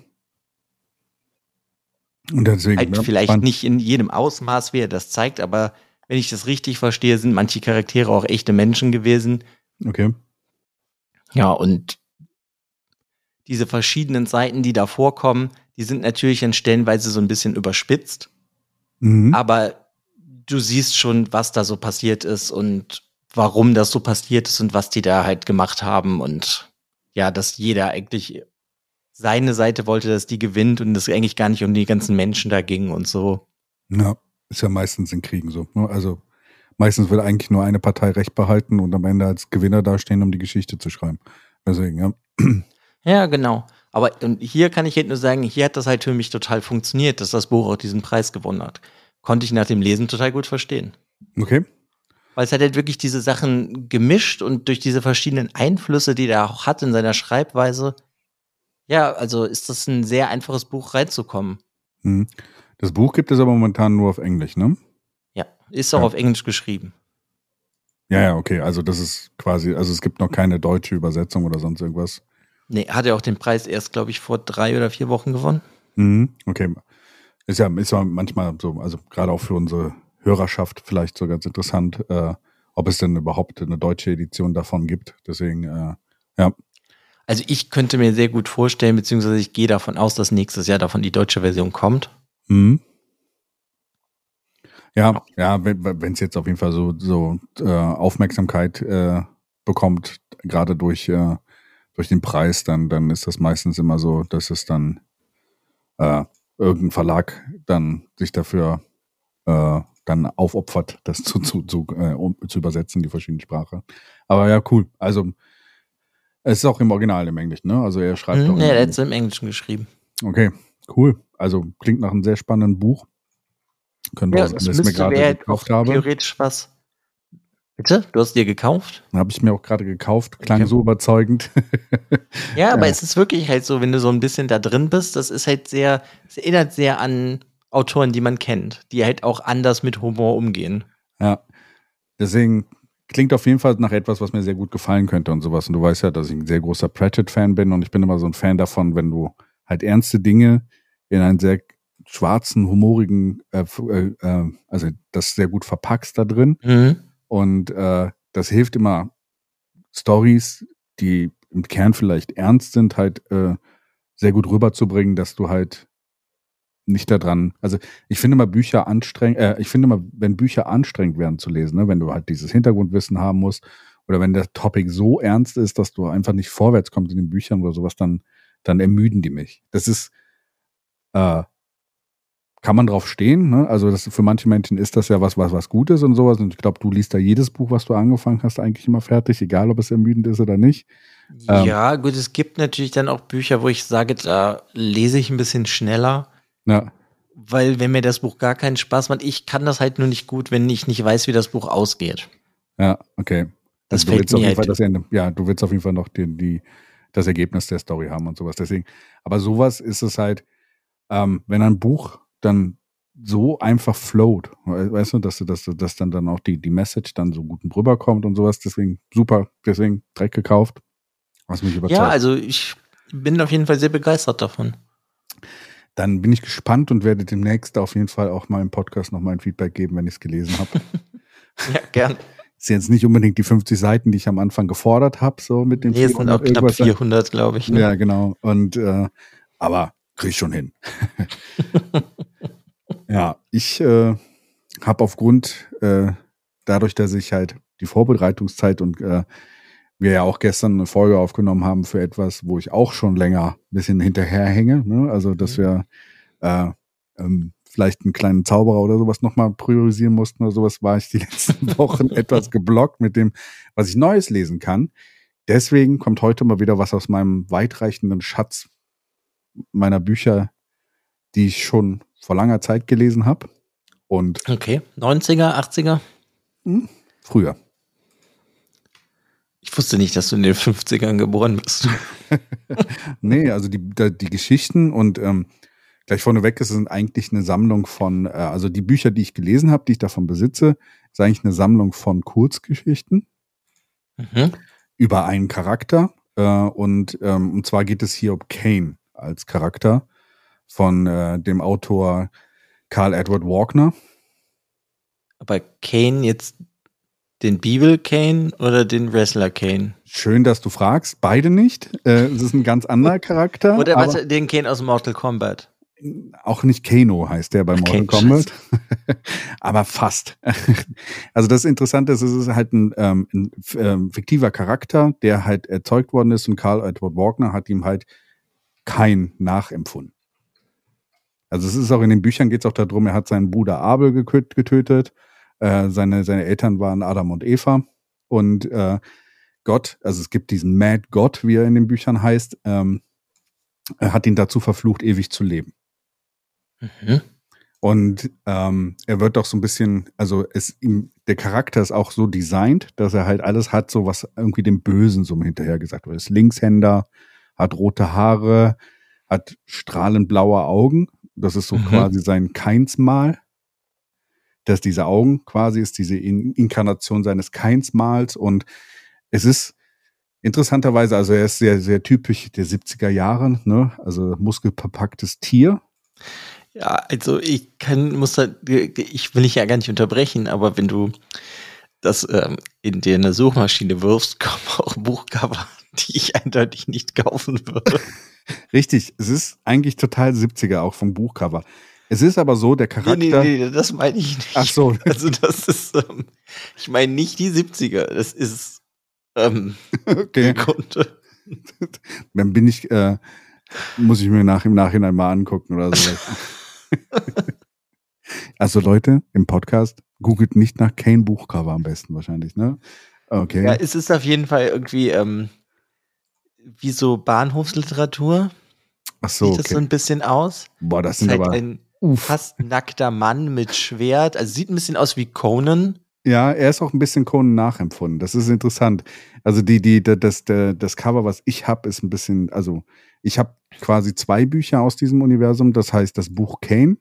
Und deswegen. Halt vielleicht spannend. nicht in jedem Ausmaß, wie er das zeigt, aber wenn ich das richtig verstehe, sind manche Charaktere auch echte Menschen gewesen. Okay. Ja, und diese verschiedenen Seiten, die da vorkommen, die sind natürlich an stellenweise so ein bisschen überspitzt, Mhm. aber du siehst schon, was da so passiert ist und warum das so passiert ist und was die da halt gemacht haben und ja, dass jeder eigentlich seine Seite wollte, dass die gewinnt und es eigentlich gar nicht um die ganzen Menschen da ging und so. Ja, ist ja meistens in Kriegen so. Ne? Also meistens wird eigentlich nur eine Partei Recht behalten und am Ende als Gewinner dastehen, um die Geschichte zu schreiben. Deswegen, ja. (clears throat) Ja, genau. Aber und hier kann ich halt nur sagen, hier hat das halt für mich total funktioniert, dass das Buch auch diesen Preis gewonnen hat. Konnte ich nach dem Lesen total gut verstehen. Okay. Weil es hat halt wirklich diese Sachen gemischt und durch diese verschiedenen Einflüsse, die er auch hat in seiner Schreibweise, ja, also ist das ein sehr einfaches Buch reinzukommen. Mhm. Das Buch gibt es aber momentan nur auf Englisch, ne? Ja, ist auch Ja. auf Englisch geschrieben. Ja, ja, okay. Also das ist quasi, also es gibt noch keine deutsche Übersetzung oder sonst irgendwas. Nee, hat er auch den Preis erst, glaube ich, vor drei oder vier Wochen gewonnen. Mhm. Okay. Ist ja, ist ja manchmal so, also gerade auch für unsere Hörerschaft vielleicht so ganz interessant, äh, ob es denn überhaupt eine deutsche Edition davon gibt. Deswegen, äh, ja. Also ich könnte mir sehr gut vorstellen, beziehungsweise ich gehe davon aus, dass nächstes Jahr davon die deutsche Version kommt. Mhm. Ja, ja, wenn es jetzt auf jeden Fall so, so äh, Aufmerksamkeit äh, bekommt, gerade durch, äh, durch den Preis, dann, dann ist das meistens immer so, dass es dann äh, irgendein Verlag dann sich dafür äh, dann aufopfert, das zu, zu, zu, äh, um, zu übersetzen, die verschiedenen Sprachen. Aber ja, cool. Also es ist auch im Original im Englischen, ne? Also er schreibt Mhm, auch ja, im er hat es im Englischen geschrieben. Okay, cool. Also klingt nach einem sehr spannenden Buch. Können wir Ja, es das ich mir müsste gerade gekauft habe. theoretisch was. Bitte? Du hast dir gekauft? Habe ich mir auch gerade gekauft. Klang Okay. so überzeugend. (laughs) Ja, aber Ja. es ist wirklich halt so, wenn du so ein bisschen da drin bist, das ist halt sehr, es erinnert sehr an Autoren, die man kennt, die halt auch anders mit Humor umgehen. ja. Deswegen klingt auf jeden Fall nach etwas, was mir sehr gut gefallen könnte und sowas. Und du weißt ja, dass ich ein sehr großer Pratchett-Fan bin und ich bin immer so ein Fan davon, wenn du halt ernste Dinge in einen sehr schwarzen, humorigen, äh, äh, äh, also das sehr gut verpackst da drin. Mhm. Und äh, das hilft immer, Stories, die im Kern vielleicht ernst sind, halt äh, sehr gut rüberzubringen, dass du halt nicht daran, also ich finde mal Bücher anstrengend, äh, ich finde mal, wenn Bücher anstrengend werden zu lesen, ne, wenn du halt dieses Hintergrundwissen haben musst oder wenn der Topic so ernst ist, dass du einfach nicht vorwärts kommst in den Büchern oder sowas, dann, dann ermüden die mich. Das ist, äh, kann man drauf stehen, ne? Also das, für manche Menschen ist das ja was, was, was Gutes und sowas. Und ich glaube, du liest da jedes Buch, was du angefangen hast, eigentlich immer fertig, egal ob es ermüdend ist oder nicht. Ähm, Ja, gut, es gibt natürlich dann auch Bücher, wo ich sage, da lese ich ein bisschen schneller, Ja, weil wenn mir das Buch gar keinen Spaß macht, ich kann das halt nur nicht gut, wenn ich nicht weiß, wie das Buch ausgeht. ja, okay. Das Also du fällt willst auf jeden halt- Fall das Ende, ja, du willst auf jeden Fall noch die, die, das Ergebnis der Story haben und sowas. Deswegen, aber sowas ist es halt, ähm, wenn ein Buch dann so einfach float, we- weißt du, dass dass, dass dann dann auch die, die Message dann so gut rüberkommt und sowas. Deswegen super, deswegen Dreck gekauft. Was mich überzeugt. Ja, also ich bin auf jeden Fall sehr begeistert davon. dann bin ich gespannt und werde demnächst auf jeden Fall auch mal im Podcast noch mal ein Feedback geben, wenn ich es gelesen habe. (laughs) Ja, gern. ist jetzt nicht unbedingt die 50 Seiten, die ich am Anfang gefordert habe, so mit den Nee, sind auch knapp irgendwas. 400, glaube ich. Ne? Ja, genau. Und äh, aber krieg ich schon hin. (laughs) ja, ich äh, habe aufgrund äh, dadurch, dass ich halt die Vorbereitungszeit und äh, wir ja auch gestern eine Folge aufgenommen haben für etwas, wo ich auch schon länger ein bisschen hinterherhänge. Ne? Also, dass Mhm. wir äh, ähm, vielleicht einen kleinen Zauberer oder sowas nochmal priorisieren mussten oder sowas, war ich die (laughs) letzten Wochen (laughs) etwas geblockt mit dem, was ich Neues lesen kann. Deswegen kommt heute mal wieder was aus meinem weitreichenden Schatz meiner Bücher, die ich schon vor langer Zeit gelesen habe. Und Okay, 90er, 80er? hm, früher. Ich wusste nicht, dass du in den 50ern geboren bist. (laughs) Nee, also die, die Geschichten und ähm, gleich vorneweg ist es eigentlich eine Sammlung von, äh, also die Bücher, die ich gelesen habe, die ich davon besitze, ist eigentlich eine Sammlung von Kurzgeschichten Mhm. über einen Charakter. Äh, und, ähm, und zwar geht es hier um Kane als Charakter von äh, dem Autor Carl Edward Walkner. Aber Kane jetzt den Bibel Kane oder den Wrestler Kane? Schön, dass du fragst. Beide nicht. Äh, es ist ein ganz anderer Charakter. Oder warte, den Kane aus Mortal Kombat? auch nicht Kano heißt der bei Mortal Kano, Kombat. (laughs) aber fast. (laughs) also das Interessante ist, es ist halt ein, ähm, ein ähm, fiktiver Charakter, der halt erzeugt worden ist und Carl Edward Walkner hat ihm halt kein nachempfunden. Also es ist auch in den Büchern geht es auch darum, er hat seinen Bruder Abel getötet. Äh, seine, seine Eltern waren Adam und Eva. Und äh, Gott, also es gibt diesen Mad Gott, wie er in den Büchern heißt, ähm, er hat ihn dazu verflucht, ewig zu leben. Mhm. Und ähm, er wird doch so ein bisschen, also es ihm, der Charakter ist auch so designt, dass er halt alles hat, so was irgendwie dem Bösen so hinterher gesagt wird. Er ist Linkshänder, hat rote Haare, hat strahlend blaue Augen. Das ist so Mhm. quasi sein Keinsmal. Dass diese Augen quasi ist diese In Inkarnation seines Keinsmals. Und es ist interessanterweise, also er ist sehr, sehr typisch der 70er Jahre, ne? Also muskelverpacktes Tier. Ja, also ich kann, muss da, ich will dich ja gar nicht unterbrechen, aber wenn du das ähm, in dir eine Suchmaschine wirfst, (laughs) kommen auch Buchcover, die ich eindeutig nicht kaufen würde. Richtig, es ist eigentlich total 70er auch vom Buchcover. Es ist aber so, der Nee, Charakter. nee, nee, das meine ich nicht. Ach so, (laughs) Also das ist, ähm, ich meine nicht die 70er, das ist ähm, (laughs) okay. Kunde. Dann bin ich, äh, muss ich mir nach, im Nachhinein mal angucken oder so. also Leute, im Podcast, googelt nicht nach Kane Buchcover am besten wahrscheinlich, ne? Okay. Ja, es ist auf jeden Fall irgendwie ähm, wie so Bahnhofsliteratur. Ach so, Sieht das so okay. ein bisschen aus? Boah, das ist sind halt aber. ein Uff. fast nackter Mann mit Schwert. Also sieht ein bisschen aus wie Conan. Ja, er ist auch ein bisschen Conan nachempfunden. Das ist interessant. Also die, die, da- das, der, das Cover, was ich habe, ist ein bisschen, also ich habe quasi zwei Bücher aus diesem Universum. Das heißt das Buch Kane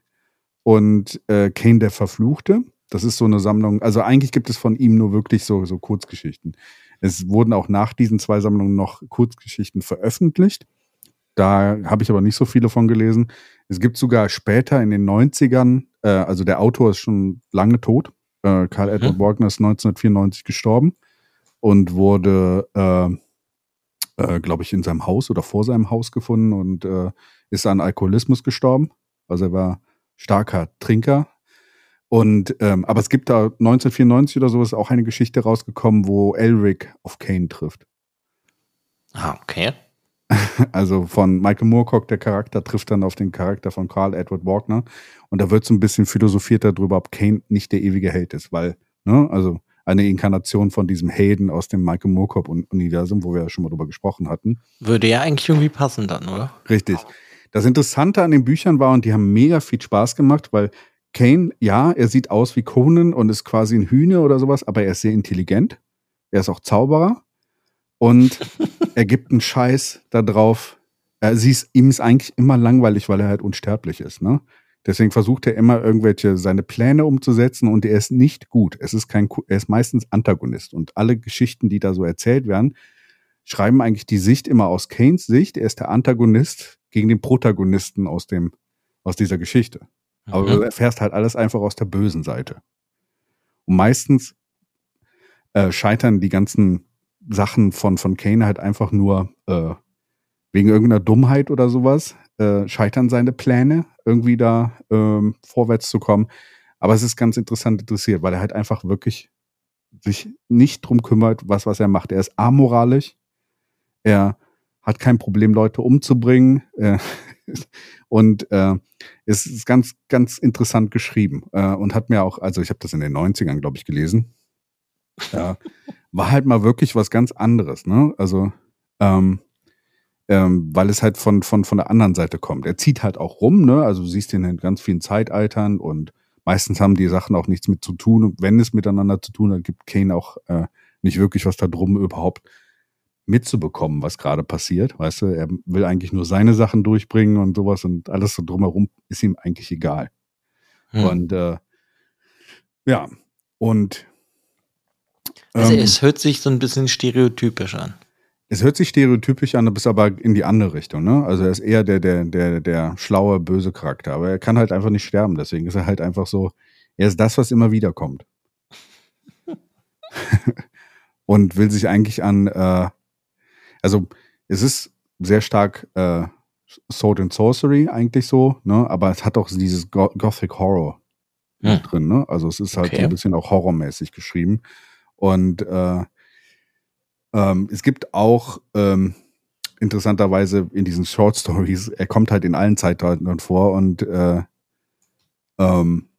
und äh, Kane der Verfluchte. Das ist so eine Sammlung. Also eigentlich gibt es von ihm nur wirklich so, so Kurzgeschichten. Es wurden auch nach diesen zwei Sammlungen noch Kurzgeschichten veröffentlicht. Da habe ich aber nicht so viele von gelesen. Es gibt sogar später in den 90ern, äh, also der Autor ist schon lange tot. Äh, Karl mhm. Edward Wagner ist 1994 gestorben und wurde, äh, äh, glaube ich, in seinem Haus oder vor seinem Haus gefunden und äh, ist an Alkoholismus gestorben. Also er war starker Trinker. Und ähm, aber es gibt da 1994 oder so ist auch eine Geschichte rausgekommen, wo Elric auf Kane trifft. Ah, okay. (laughs) Also von Michael Moorcock, der Charakter, trifft dann auf den Charakter von Carl Edward Wagner. Und da wird so ein bisschen philosophiert darüber, ob Kane nicht der ewige Held ist, weil, ne, also eine Inkarnation von diesem Helden aus dem Michael Moorcock-Universum, wo wir ja schon mal drüber gesprochen hatten. Würde ja eigentlich irgendwie passen dann, oder? Richtig. Das Interessante an den Büchern war, und die haben mega viel Spaß gemacht, weil Kane, ja, er sieht aus wie Conan und ist quasi ein Hühner oder sowas, aber er ist sehr intelligent. Er ist auch Zauberer und (laughs) er gibt einen Scheiß darauf. Er sieht, ihm ist eigentlich immer langweilig, weil er halt unsterblich ist. Ne? Deswegen versucht er immer irgendwelche seine Pläne umzusetzen und er ist nicht gut. Es ist kein, er ist meistens Antagonist und alle Geschichten, die da so erzählt werden, schreiben eigentlich die Sicht immer aus Kanes Sicht. Er ist der Antagonist gegen den Protagonisten aus dem aus dieser Geschichte. Aber mhm. du erfährst halt alles einfach aus der bösen Seite. Und meistens äh, scheitern die ganzen Sachen von, von Kane halt einfach nur äh, wegen irgendeiner Dummheit oder sowas, äh, scheitern seine Pläne, irgendwie da ähm, vorwärts zu kommen. Aber es ist ganz interessant interessiert, weil er halt einfach wirklich sich nicht drum kümmert, was, was er macht. Er ist amoralisch, er hat kein Problem, Leute umzubringen und äh, es ist ganz, ganz interessant geschrieben äh, und hat mir auch, also ich habe das in den 90ern, glaube ich, gelesen. Ja, war halt mal wirklich was ganz anderes, ne? Also, ähm, ähm, weil es halt von, von, von der anderen Seite kommt. Er zieht halt auch rum, ne? Also du siehst ihn in ganz vielen Zeitaltern und meistens haben die Sachen auch nichts mit zu tun. Und wenn es miteinander zu tun hat, gibt Kane auch äh, nicht wirklich was da drum überhaupt mitzubekommen, was gerade passiert. Weißt du, er will eigentlich nur seine Sachen durchbringen und sowas und alles so drumherum ist ihm eigentlich egal. Hm. Und äh, ja, und also ähm, es hört sich so ein bisschen stereotypisch an. Es hört sich stereotypisch an, bis aber in die andere Richtung, ne? Also er ist eher der, der, der, der schlaue, böse Charakter. Aber er kann halt einfach nicht sterben. Deswegen ist er halt einfach so, er ist das, was immer wieder kommt. (laughs) und will sich eigentlich an, äh, also es ist sehr stark äh, Sword and Sorcery eigentlich so, ne? Aber es hat auch dieses Gothic Horror hm. drin, ne? Also es ist halt okay. so ein bisschen auch horrormäßig geschrieben. Und äh, ähm, es gibt auch ähm, interessanterweise in diesen Short Stories, er kommt halt in allen Zeitaltern vor und äh, ähm,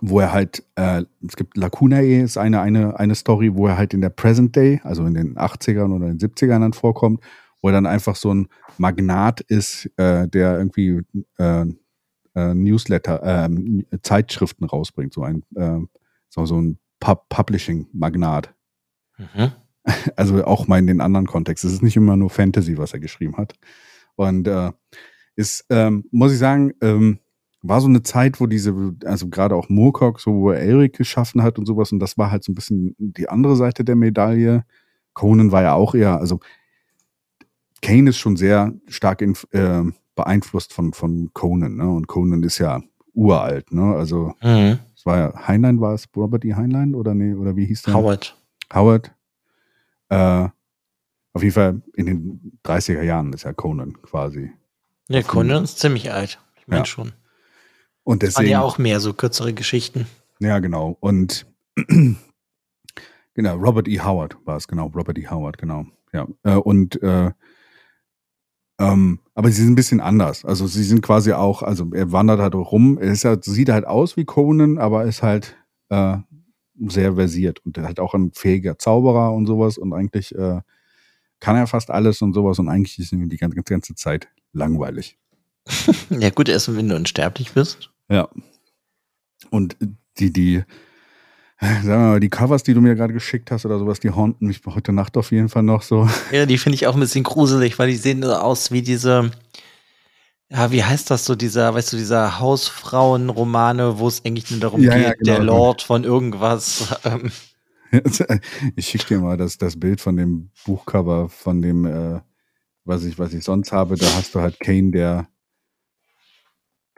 wo er halt, äh, es gibt Lacunae ist eine, eine, eine Story, wo er halt in der Present Day, also in den 80ern oder den 70ern dann vorkommt, wo er dann einfach so ein Magnat ist, äh, der irgendwie äh, äh, Newsletter, äh, Zeitschriften rausbringt, so ein, äh, so, so ein Pub Publishing-Magnat. Mhm. (laughs) Also auch mal in den anderen Kontext. Es ist nicht immer nur Fantasy, was er geschrieben hat. Und äh, ist, ähm, muss ich sagen, ähm, war so eine Zeit, wo diese, also gerade auch Moorcock, so wo er Eric geschaffen hat und sowas, und das war halt so ein bisschen die andere Seite der Medaille. Conan war ja auch eher, also Kane ist schon sehr stark in, äh, beeinflusst von, von Conan, ne? Und Conan ist ja uralt, ne? Also mhm war ja, Heinlein war es, Robert E. Heinlein oder nee, oder wie hieß der? Howard. Howard. Äh, auf jeden Fall in den 30er Jahren ist ja Conan quasi. Ja, Conan ist ziemlich alt. Ich meine ja. schon. Und deswegen. Waren ja auch mehr so kürzere Geschichten. Ja, genau. Und (clears throat) genau, Robert E. Howard war es, genau. Robert E. Howard, genau. Ja. Äh, und äh, ähm, aber sie sind ein bisschen anders. Also sie sind quasi auch, also er wandert halt rum. Er ist halt, sieht halt aus wie Conan, aber ist halt äh, sehr versiert und er hat auch ein fähiger Zauberer und sowas und eigentlich äh, kann er fast alles und sowas und eigentlich ist ihm die ganze, ganze Zeit langweilig. (laughs) ja gut, erst wenn du unsterblich bist. Ja. Und die, die, sagen wir mal, die Covers, die du mir gerade geschickt hast oder sowas, die haunten mich heute Nacht auf jeden Fall noch so. Ja, die finde ich auch ein bisschen gruselig, weil die sehen so aus wie diese, Ja, wie heißt das so, dieser, weißt du, dieser Hausfrauenromane, wo es eigentlich nur darum Ja, geht, ja, genau. der Lord von irgendwas. Ähm, (laughs) (laughs) Ich schicke dir mal das, das Bild von dem Buchcover, von dem, äh, was ich, was ich sonst habe. Da hast du halt Kane, der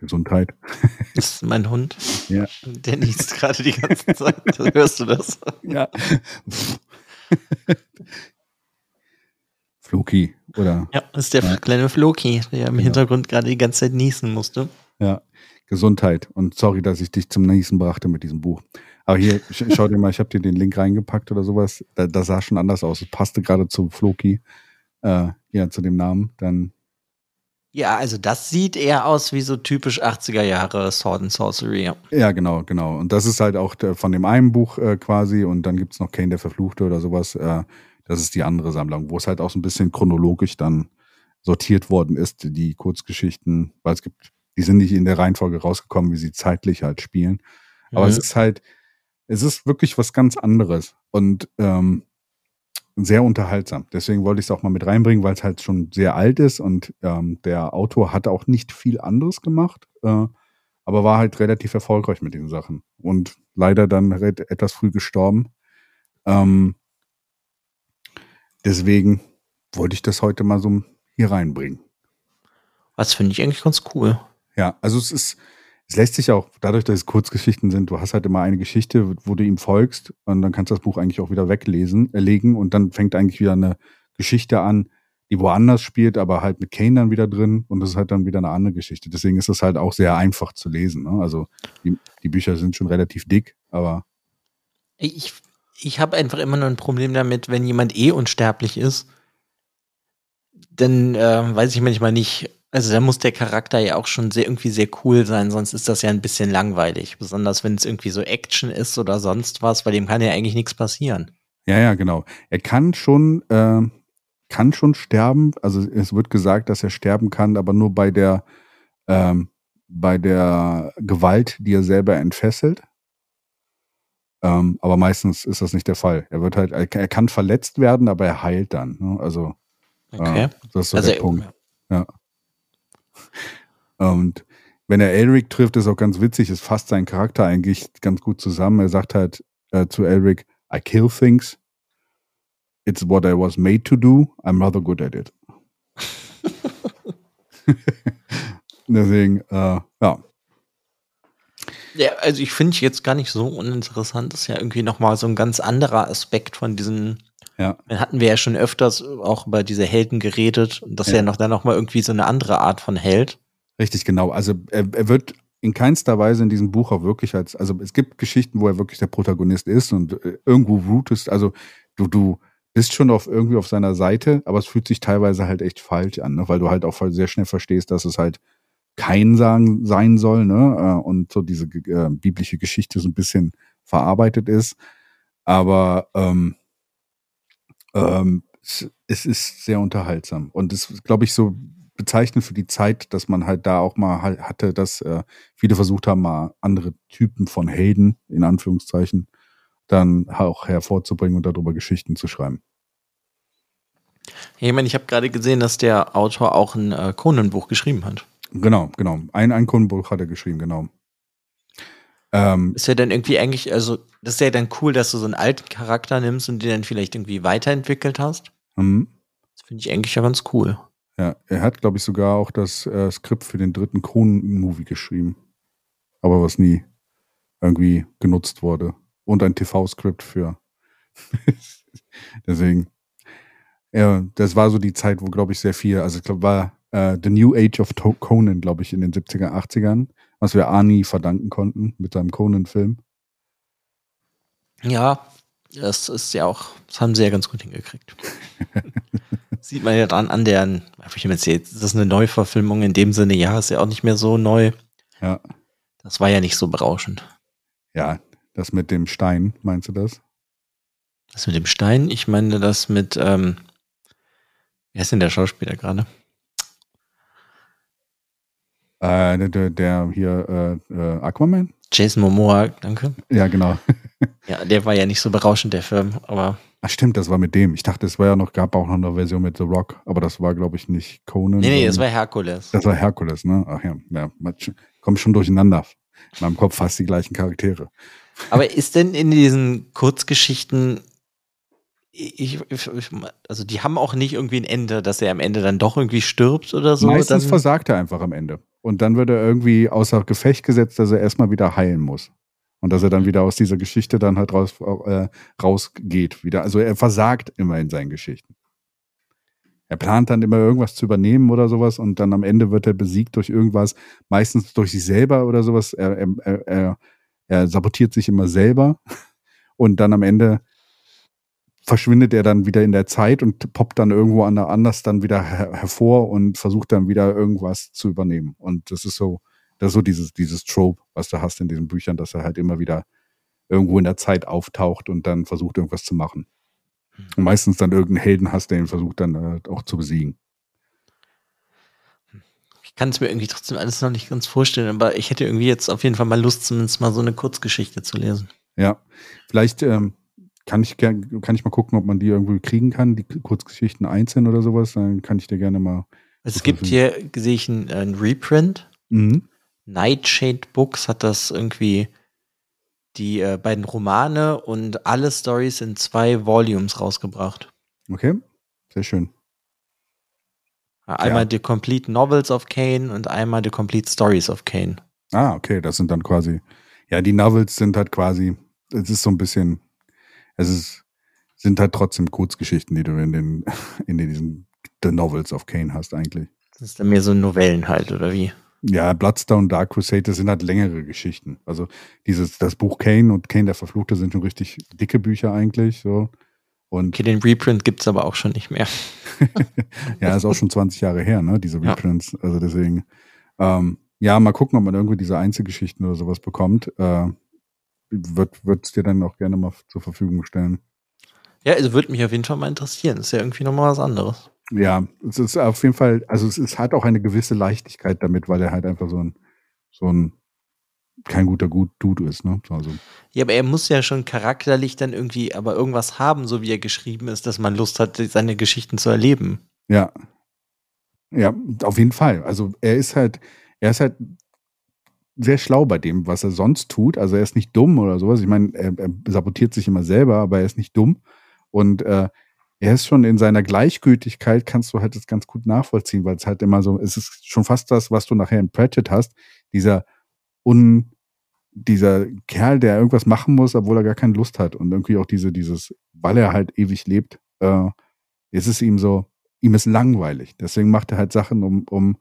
Gesundheit. (laughs) das ist mein Hund. Ja. Der niest gerade die ganze Zeit. Hörst du das? Ja. Floki, oder? Ja, das ist der Ja. kleine Floki, der im Genau. Hintergrund gerade die ganze Zeit niesen musste. Ja. Gesundheit. Und sorry, dass ich dich zum Niesen brachte mit diesem Buch. Aber hier, sch schau dir mal, ich habe dir den Link reingepackt oder sowas. Da, das sah schon anders aus. Es passte gerade zu Floki, äh, ja, zu dem Namen. Dann, Ja, also das sieht eher aus wie so typisch 80er Jahre Sword and Sorcery. Ja. ja, genau, genau. Und das ist halt auch von dem einen Buch äh, quasi. Und dann gibt's noch Kane der Verfluchte oder sowas. Äh, das ist die andere Sammlung, wo es halt auch so ein bisschen chronologisch dann sortiert worden ist, die Kurzgeschichten, weil es gibt, die sind nicht in der Reihenfolge rausgekommen, wie sie zeitlich halt spielen. Aber Mhm. es ist halt, es ist wirklich was ganz anderes und ähm, sehr unterhaltsam. Deswegen wollte ich es auch mal mit reinbringen, weil es halt schon sehr alt ist und ähm, der Autor hat auch nicht viel anderes gemacht, äh, aber war halt relativ erfolgreich mit den Sachen und leider dann etwas früh gestorben. Ähm, deswegen wollte ich das heute mal so hier reinbringen. Das finde ich eigentlich ganz cool. Ja, also es ist, es lässt sich auch, dadurch, dass es Kurzgeschichten sind, du hast halt immer eine Geschichte, wo du ihm folgst und dann kannst du das Buch eigentlich auch wieder weglesen, äh, legen und dann fängt eigentlich wieder eine Geschichte an, die woanders spielt, aber halt mit Kane dann wieder drin und das ist halt dann wieder eine andere Geschichte. Deswegen ist das halt auch sehr einfach zu lesen. Ne? Also die, die Bücher sind schon relativ dick, aber Ich, ich habe einfach immer nur ein Problem damit, wenn jemand eh unsterblich ist, dann äh, weiß ich manchmal nicht, also da muss der Charakter ja auch schon sehr irgendwie sehr cool sein, sonst ist das ja ein bisschen langweilig. Besonders wenn es irgendwie so Action ist oder sonst was, weil dem kann ja eigentlich nichts passieren. Ja, ja, genau. Er kann schon, äh, kann schon sterben. Also es wird gesagt, dass er sterben kann, aber nur bei der, ähm, bei der Gewalt, die er selber entfesselt. Ähm, aber meistens ist das nicht der Fall. Er wird halt, er, kann verletzt werden, aber er heilt dann. Ne? Also Okay. äh, das ist so also der Punkt. Und wenn er Elric trifft, ist auch ganz witzig, es fasst seinen Charakter eigentlich ganz gut zusammen. Er sagt halt äh, zu Elric, I kill things. It's what I was made to do. I'm rather good at it. (laughs) Deswegen, äh, ja. Ja, also ich finde jetzt gar nicht so uninteressant. Das ist ja irgendwie nochmal so ein ganz anderer Aspekt von diesen. Ja. Dann hatten wir ja schon öfters auch über diese Helden geredet und das ist Ja. ja noch dann nochmal irgendwie so eine andere Art von Held. Richtig, genau. Also er, er wird in keinster Weise in diesem Buch auch wirklich als, also es gibt Geschichten, wo er wirklich der Protagonist ist und äh, irgendwo rootest, also du, du bist schon auf irgendwie auf seiner Seite, aber es fühlt sich teilweise halt echt falsch an, ne? weil du halt auch sehr schnell verstehst, dass es halt kein sagen sein soll, ne? äh, Und so diese äh, biblische Geschichte so ein bisschen verarbeitet ist. Aber ähm, ähm, es, es ist sehr unterhaltsam. Und es ist, glaube ich, so bezeichnend für die Zeit, dass man halt da auch mal halt hatte, dass äh, viele versucht haben, mal andere Typen von Helden, in Anführungszeichen, dann auch hervorzubringen und darüber Geschichten zu schreiben. Ich meine, ich habe gerade gesehen, dass der Autor auch ein äh, Conan-Buch geschrieben hat. Genau, genau. Ein, ein Kundenbuch hat er geschrieben, genau. Ähm, Ist ja dann irgendwie eigentlich, also das ist ja dann cool, dass du so einen alten Charakter nimmst und den dann vielleicht irgendwie weiterentwickelt hast. hm, Das finde ich eigentlich ja ganz cool. ja, er hat, glaube ich, sogar auch das äh, Skript für den dritten Kronen-Movie geschrieben. Aber was nie irgendwie genutzt wurde. Und ein TV-Skript für. (laughs) Deswegen. Ja, das war so die Zeit, wo, glaube ich, sehr viel, also ich glaube, war äh, The New Age of Conan, glaube ich, in den 70er, 80ern, was wir Arnie verdanken konnten mit seinem Conan-Film. Ja, das ist ja auch, das haben sie ja ganz gut hingekriegt. (laughs) Sieht man ja dran an der, ich jetzt jetzt, das ist eine Neuverfilmung in dem Sinne, ja, ist ja auch nicht mehr so neu. Ja. Das war ja nicht so berauschend. Ja, das mit dem Stein, meinst du das? Das mit dem Stein, ich meine das mit, ähm, wer ist denn der Schauspieler gerade? Äh, der, der, hier, äh, äh, Aquaman? Jason Momoa, danke. Ja, genau. (laughs) Ja, der war ja nicht so berauschend, der Film, aber Ach stimmt, das war mit dem. Ich dachte, es war ja noch, gab auch noch eine Version mit The Rock, aber das war, glaube ich, nicht Conan. Nee, nee, das war Herkules. Das war Herkules, ne? Ach ja, ja kommt schon durcheinander. In meinem Kopf fast die gleichen Charaktere. Aber ist denn in diesen Kurzgeschichten, ich, ich, also die haben auch nicht irgendwie ein Ende, dass er am Ende dann doch irgendwie stirbt oder so? Meistens dann versagt er einfach am Ende. Und dann wird er irgendwie außer Gefecht gesetzt, dass er erstmal wieder heilen muss. Und dass er dann wieder aus dieser Geschichte dann halt raus, äh, rausgeht. Wieder. Also er versagt immer in seinen Geschichten. Er plant dann immer irgendwas zu übernehmen oder sowas und dann am Ende wird er besiegt durch irgendwas, meistens durch sich selber oder sowas. Er, er, er, er sabotiert sich immer selber (laughs) und dann am Ende verschwindet er dann wieder in der Zeit und poppt dann irgendwo anders dann wieder her hervor und versucht dann wieder irgendwas zu übernehmen. Und das ist so, das ist so dieses, dieses Trope, was du hast in diesen Büchern, dass er halt immer wieder irgendwo in der Zeit auftaucht und dann versucht, irgendwas zu machen. Und meistens dann irgendeinen Helden hast, der ihn versucht dann äh, auch zu besiegen. Ich kann es mir irgendwie trotzdem alles noch nicht ganz vorstellen, aber ich hätte irgendwie jetzt auf jeden Fall mal Lust, zumindest mal so eine Kurzgeschichte zu lesen. Ja, vielleicht ähm, kann ich kann ich mal gucken, ob man die irgendwie kriegen kann, die Kurzgeschichten einzeln oder sowas. Dann kann ich dir gerne mal. Also es gibt hier, sehe ich, ein, ein Reprint. Mhm. Nightshade Books hat das irgendwie die äh, beiden Romane und alle Stories in zwei Volumes rausgebracht. Okay, sehr schön. Einmal ja. The Complete Novels of Kane und einmal The Complete Stories of Kane. Ah, okay, das sind dann quasi, ja, die Novels sind halt quasi, es ist so ein bisschen, es ist, sind halt trotzdem Kurzgeschichten, die du in den, (laughs) in diesen The Novels of Kane hast eigentlich. Das ist dann mehr so Novellen halt, oder wie? Ja, Bloodstone, Dark Crusade, das sind halt längere Geschichten. Also dieses, das Buch Kane und Kane der Verfluchte sind schon richtig dicke Bücher eigentlich. So. Und okay, den Reprint gibt es aber auch schon nicht mehr. (laughs) ja, ist auch schon 20 Jahre her, ne, diese Reprints. Ja. Also deswegen, ähm, ja, mal gucken, ob man irgendwie diese Einzelgeschichten oder sowas bekommt. Äh, wird es dir dann auch gerne mal zur Verfügung stellen. Ja, also würde mich auf jeden Fall mal interessieren. ist ja irgendwie nochmal was anderes. Ja, es ist auf jeden Fall, also es ist, hat auch eine gewisse Leichtigkeit damit, weil er halt einfach so ein, so ein kein guter gut Dude ist, ne? Also. Ja, aber er muss ja schon charakterlich dann irgendwie aber irgendwas haben, so wie er geschrieben ist, dass man Lust hat, seine Geschichten zu erleben. Ja. Ja, auf jeden Fall. Also er ist halt, er ist halt sehr schlau bei dem, was er sonst tut. Also er ist nicht dumm oder sowas. Ich meine, er, er sabotiert sich immer selber, aber er ist nicht dumm. Und äh, er ist schon in seiner Gleichgültigkeit, kannst du halt das ganz gut nachvollziehen, weil es halt immer so, es ist schon fast das, was du nachher in Pratchett hast, dieser un, dieser Kerl, der irgendwas machen muss, obwohl er gar keine Lust hat und irgendwie auch diese, dieses, weil er halt ewig lebt, äh, ist es ihm so, ihm ist langweilig. Deswegen macht er halt Sachen, um, um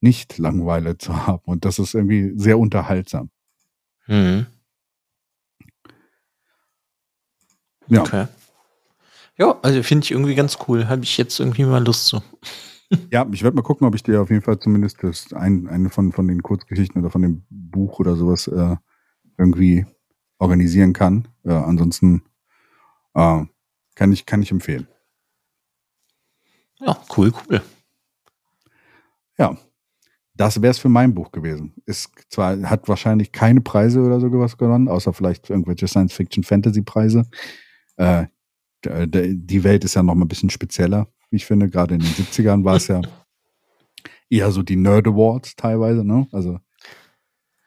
nicht Langweile zu haben und das ist irgendwie sehr unterhaltsam. Mhm. Ja. Okay. Ja, also finde ich irgendwie ganz cool. Habe ich jetzt irgendwie mal Lust zu. (laughs) Ja, ich werde mal gucken, ob ich dir auf jeden Fall zumindest das ein, eine von, von den Kurzgeschichten oder von dem Buch oder sowas äh, irgendwie organisieren kann. Äh, ansonsten äh, kann, ich, kann ich empfehlen. Ja, cool, cool. Ja, das wäre es für mein Buch gewesen. Ist zwar, hat wahrscheinlich keine Preise oder so was gewonnen, außer vielleicht irgendwelche Science-Fiction-Fantasy-Preise. Äh, die Welt ist ja noch mal ein bisschen spezieller, wie ich finde. Gerade in den 70ern war es ja (laughs) eher so die Nerd Awards teilweise, ne? Also.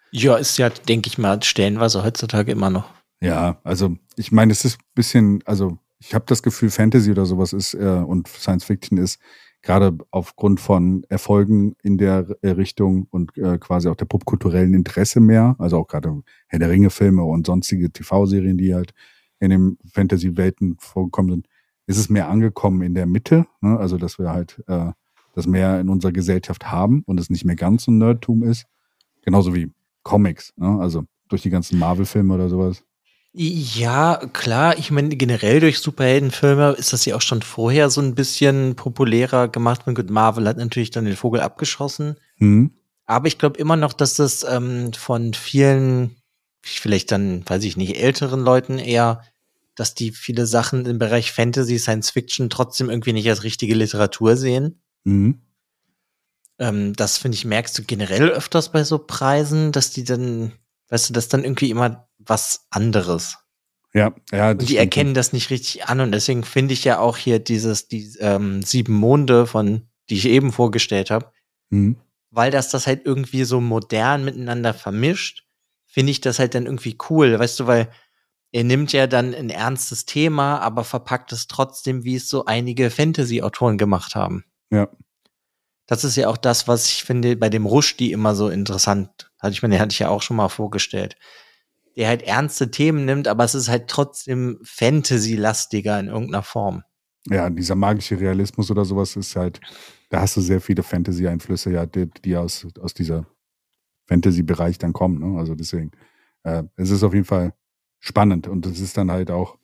Ja, ist ja, denke ich mal, stellenweise heutzutage immer noch. Ja, also ich meine, es ist ein bisschen, also ich habe das Gefühl, Fantasy oder sowas ist äh, und Science Fiction ist gerade aufgrund von Erfolgen in der Richtung und äh, quasi auch der popkulturellen Interesse mehr, also auch gerade Herr der Ringe-Filme und sonstige TV-Serien, die halt in den Fantasy-Welten vorgekommen sind, ist es mehr angekommen in der Mitte, ne? also dass wir halt äh, das mehr in unserer Gesellschaft haben und es nicht mehr ganz so Nerdtum ist. Genauso wie Comics, ne? also durch die ganzen Marvel-Filme oder sowas. Ja, klar. Ich meine, generell durch Superheldenfilme ist das ja auch schon vorher so ein bisschen populärer gemacht. Und gut, Marvel hat natürlich dann den Vogel abgeschossen. Mhm. Aber ich glaube immer noch, dass das ähm, von vielen, vielleicht dann, weiß ich nicht, älteren Leuten eher dass die viele Sachen im Bereich Fantasy, Science Fiction trotzdem irgendwie nicht als richtige Literatur sehen. Mhm. Ähm, das finde ich, merkst du generell öfters bei so Preisen, dass die dann, weißt du, das ist dann irgendwie immer was anderes. Ja, ja. Und die erkennen das nicht richtig an und deswegen finde ich ja auch hier dieses, die ähm, sieben Monde von, die ich eben vorgestellt habe, Mhm. weil das das halt irgendwie so modern miteinander vermischt, finde ich das halt dann irgendwie cool, weißt du, weil er nimmt ja dann ein ernstes Thema, aber verpackt es trotzdem, wie es so einige Fantasy-Autoren gemacht haben. Ja. Das ist ja auch das, was ich finde bei dem Rushdie immer so interessant. Hatte ich mir, hatte ich ja auch schon mal vorgestellt. Der halt ernste Themen nimmt, aber es ist halt trotzdem Fantasy-lastiger in irgendeiner Form. Ja, dieser magische Realismus oder sowas ist halt, da hast du sehr viele Fantasy-Einflüsse, ja, die, die aus, aus dieser Fantasy-Bereich dann kommen. Ne? Also deswegen, äh, es ist auf jeden Fall spannend und es ist dann halt auch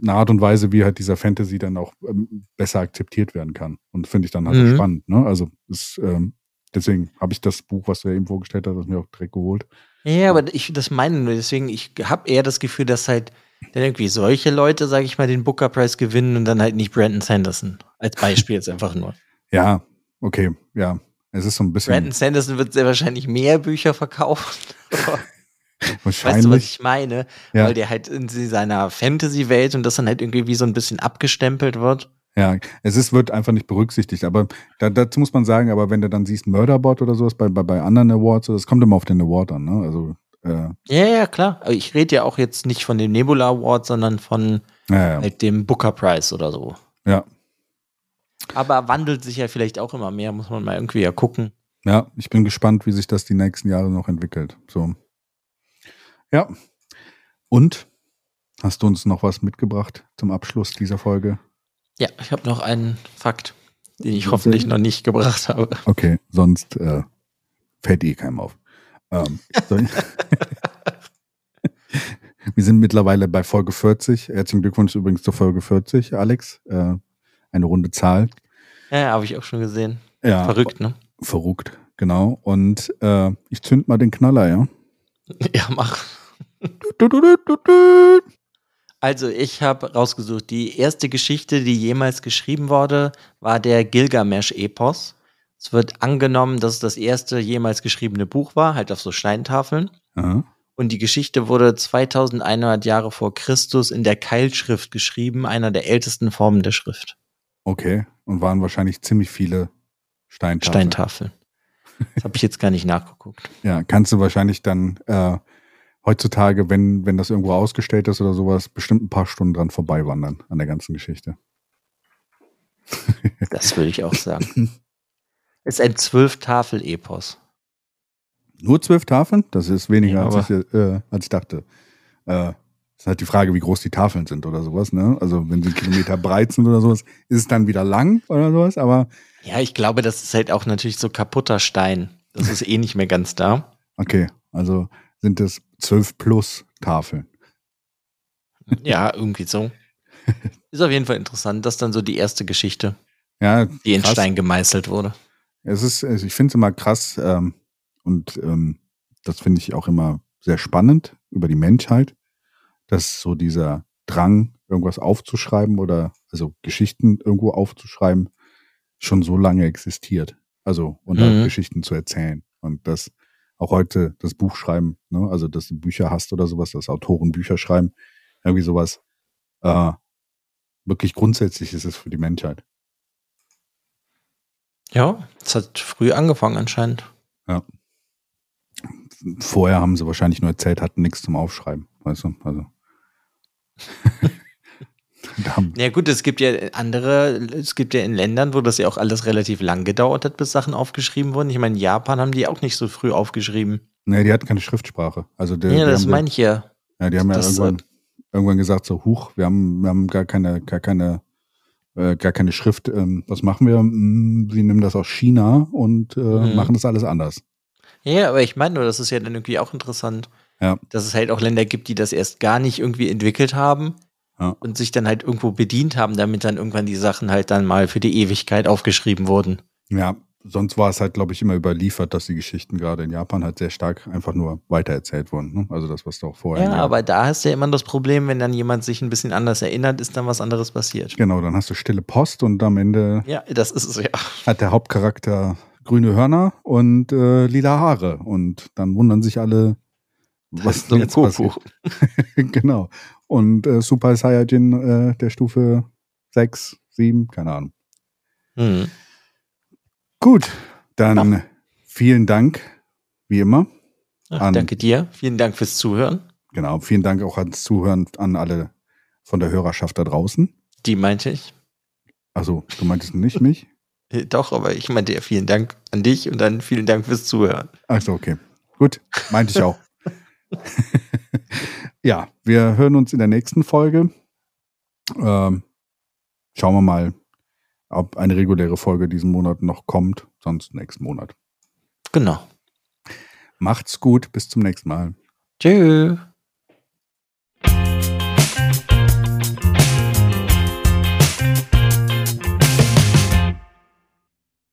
eine Art und Weise, wie halt dieser Fantasy dann auch ähm, besser akzeptiert werden kann. Und finde ich dann halt Mhm. spannend. Ne? Also ist, ähm, deswegen habe ich das Buch, was du ja eben vorgestellt hast, das mir auch direkt geholt. Ja, aber ich das meine nur, deswegen, ich habe eher das Gefühl, dass halt dann irgendwie solche Leute, sage ich mal, den Booker Prize gewinnen und dann halt nicht Brandon Sanderson. Als Beispiel jetzt einfach nur. (laughs) Ja, okay, ja. Es ist so ein bisschen Brandon Sanderson wird sehr wahrscheinlich mehr Bücher verkaufen. (laughs) wahrscheinlich. Weißt du, was ich meine? ja. Weil der halt in seiner Fantasy-Welt und das dann halt irgendwie wie so ein bisschen abgestempelt wird. Ja, es ist, wird einfach nicht berücksichtigt. Aber da, dazu muss man sagen, aber wenn du dann siehst, Murderbot oder sowas bei, bei, bei anderen Awards, das kommt immer auf den Award an, ne? Also, äh, Ja, ja, klar. Ich rede ja auch jetzt nicht von dem Nebula Award, sondern von ja, ja. halt dem Booker Prize oder so. ja, Aber wandelt sich ja vielleicht auch immer mehr, muss man mal irgendwie ja gucken. ja, ich bin gespannt, wie sich das die nächsten Jahre noch entwickelt. So. Ja. Und hast du uns noch was mitgebracht zum Abschluss dieser Folge? Ja, ich habe noch einen Fakt, den ich hoffentlich noch nicht gebracht habe. Okay, sonst äh, fällt eh keinem auf. Ähm, (laughs) Wir sind mittlerweile bei Folge 40. Herzlichen Glückwunsch übrigens zur Folge 40, Alex. Äh, eine runde Zahl. Ja, habe ich auch schon gesehen. Ja, Verrückt, ne? Verrückt, genau. Und äh, ich zünd mal den Knaller, ja. (laughs) Ja, mach. Also, ich habe rausgesucht, die erste Geschichte, die jemals geschrieben wurde, war der Gilgamesch-Epos. Es wird angenommen, dass es das erste jemals geschriebene Buch war, halt auf so Steintafeln. Aha. Und die Geschichte wurde 2100 Jahre vor Christus in der Keilschrift geschrieben, einer der ältesten Formen der Schrift. Okay. Und waren wahrscheinlich ziemlich viele Steintafeln. Steintafeln. Das habe ich jetzt gar nicht nachgeguckt. Ja, kannst du wahrscheinlich dann äh, heutzutage, wenn, wenn das irgendwo ausgestellt ist oder sowas, bestimmt ein paar Stunden dran vorbeiwandern an der ganzen Geschichte. (laughs) Das würde ich auch sagen. (laughs) Ist ein Zwölf-Tafel-Epos. Nur zwölf Tafeln? Das ist weniger, Ja, als, ich, äh, als ich dachte. Äh, ist halt die Frage, wie groß die Tafeln sind oder sowas, ne? Also wenn sie einen Kilometer breit sind oder sowas, ist es dann wieder lang oder sowas, aber Ja, ich glaube, das ist halt auch natürlich so kaputter Stein. Das ist eh nicht mehr ganz da. okay, also sind es zwölf plus Tafeln. Ja, irgendwie so. Ist auf jeden Fall interessant. Das ist dann so die erste Geschichte, Ja, die in krass. Stein gemeißelt wurde. Es ist, also ich finde es immer krass ähm, und ähm, das finde ich auch immer sehr spannend über die Menschheit, dass so dieser Drang, irgendwas aufzuschreiben oder also Geschichten irgendwo aufzuschreiben, schon so lange existiert. Also und Mhm. auch Geschichten zu erzählen. Und dass auch heute das Buch schreiben, ne? also dass du Bücher hast oder sowas, dass Autoren Bücher schreiben, irgendwie sowas äh, wirklich grundsätzlich ist es für die Menschheit. Ja, es hat früh angefangen anscheinend. Vorher haben sie wahrscheinlich nur erzählt, hatten nichts zum Aufschreiben, weißt du? Also. (laughs) da haben, Ja gut, es gibt ja andere, es gibt ja in Ländern, wo das ja auch alles relativ lang gedauert hat, bis Sachen aufgeschrieben wurden. Ich meine, in Japan haben die auch nicht so früh aufgeschrieben. nee, die hatten keine Schriftsprache. Also die, ja, die das meine ich ja. ja, die haben ja irgendwann, irgendwann gesagt, so, huch, wir haben, wir haben gar keine, gar keine, äh, gar keine Schrift. Ähm, was machen wir? Hm, Sie nehmen das aus China und äh, Mhm. machen das alles anders. Ja, aber ich meine nur, das ist ja dann irgendwie auch interessant, Ja. dass es halt auch Länder gibt, die das erst gar nicht irgendwie entwickelt haben Ja. und sich dann halt irgendwo bedient haben, damit dann irgendwann die Sachen halt dann mal für die Ewigkeit aufgeschrieben wurden. Ja, sonst war es halt, glaube ich, immer überliefert, dass die Geschichten gerade in Japan halt sehr stark einfach nur weitererzählt wurden. Ne? Also das, was du auch vorher. Ja, aber da hast du ja immer das Problem, wenn dann jemand sich ein bisschen anders erinnert, ist dann was anderes passiert. Genau, dann hast du stille Post und am Ende Ja, das ist es ja. hat der Hauptcharakter grüne Hörner und äh, lila Haare. Und dann wundern sich alle, was so ein jetzt passiert. (laughs) Genau. Und äh, Super Saiyajin äh, der Stufe 6, 7, keine Ahnung. Hm. Gut, dann vielen Dank, wie immer. Ach, An- danke dir. Vielen Dank fürs Zuhören. Genau, vielen Dank auch ans Zuhören an alle von der Hörerschaft da draußen. Die meinte ich. Also, du meintest nicht mich? (laughs) Äh, Doch, aber ich meinte ja vielen Dank an dich und dann vielen Dank fürs Zuhören. Achso, okay. Gut, meinte ich auch. (laughs) ja, wir hören uns in der nächsten Folge. Ähm, schauen wir mal, ob eine reguläre Folge diesen Monat noch kommt, sonst nächsten Monat. Genau. Macht's gut, bis zum nächsten Mal. Tschüss.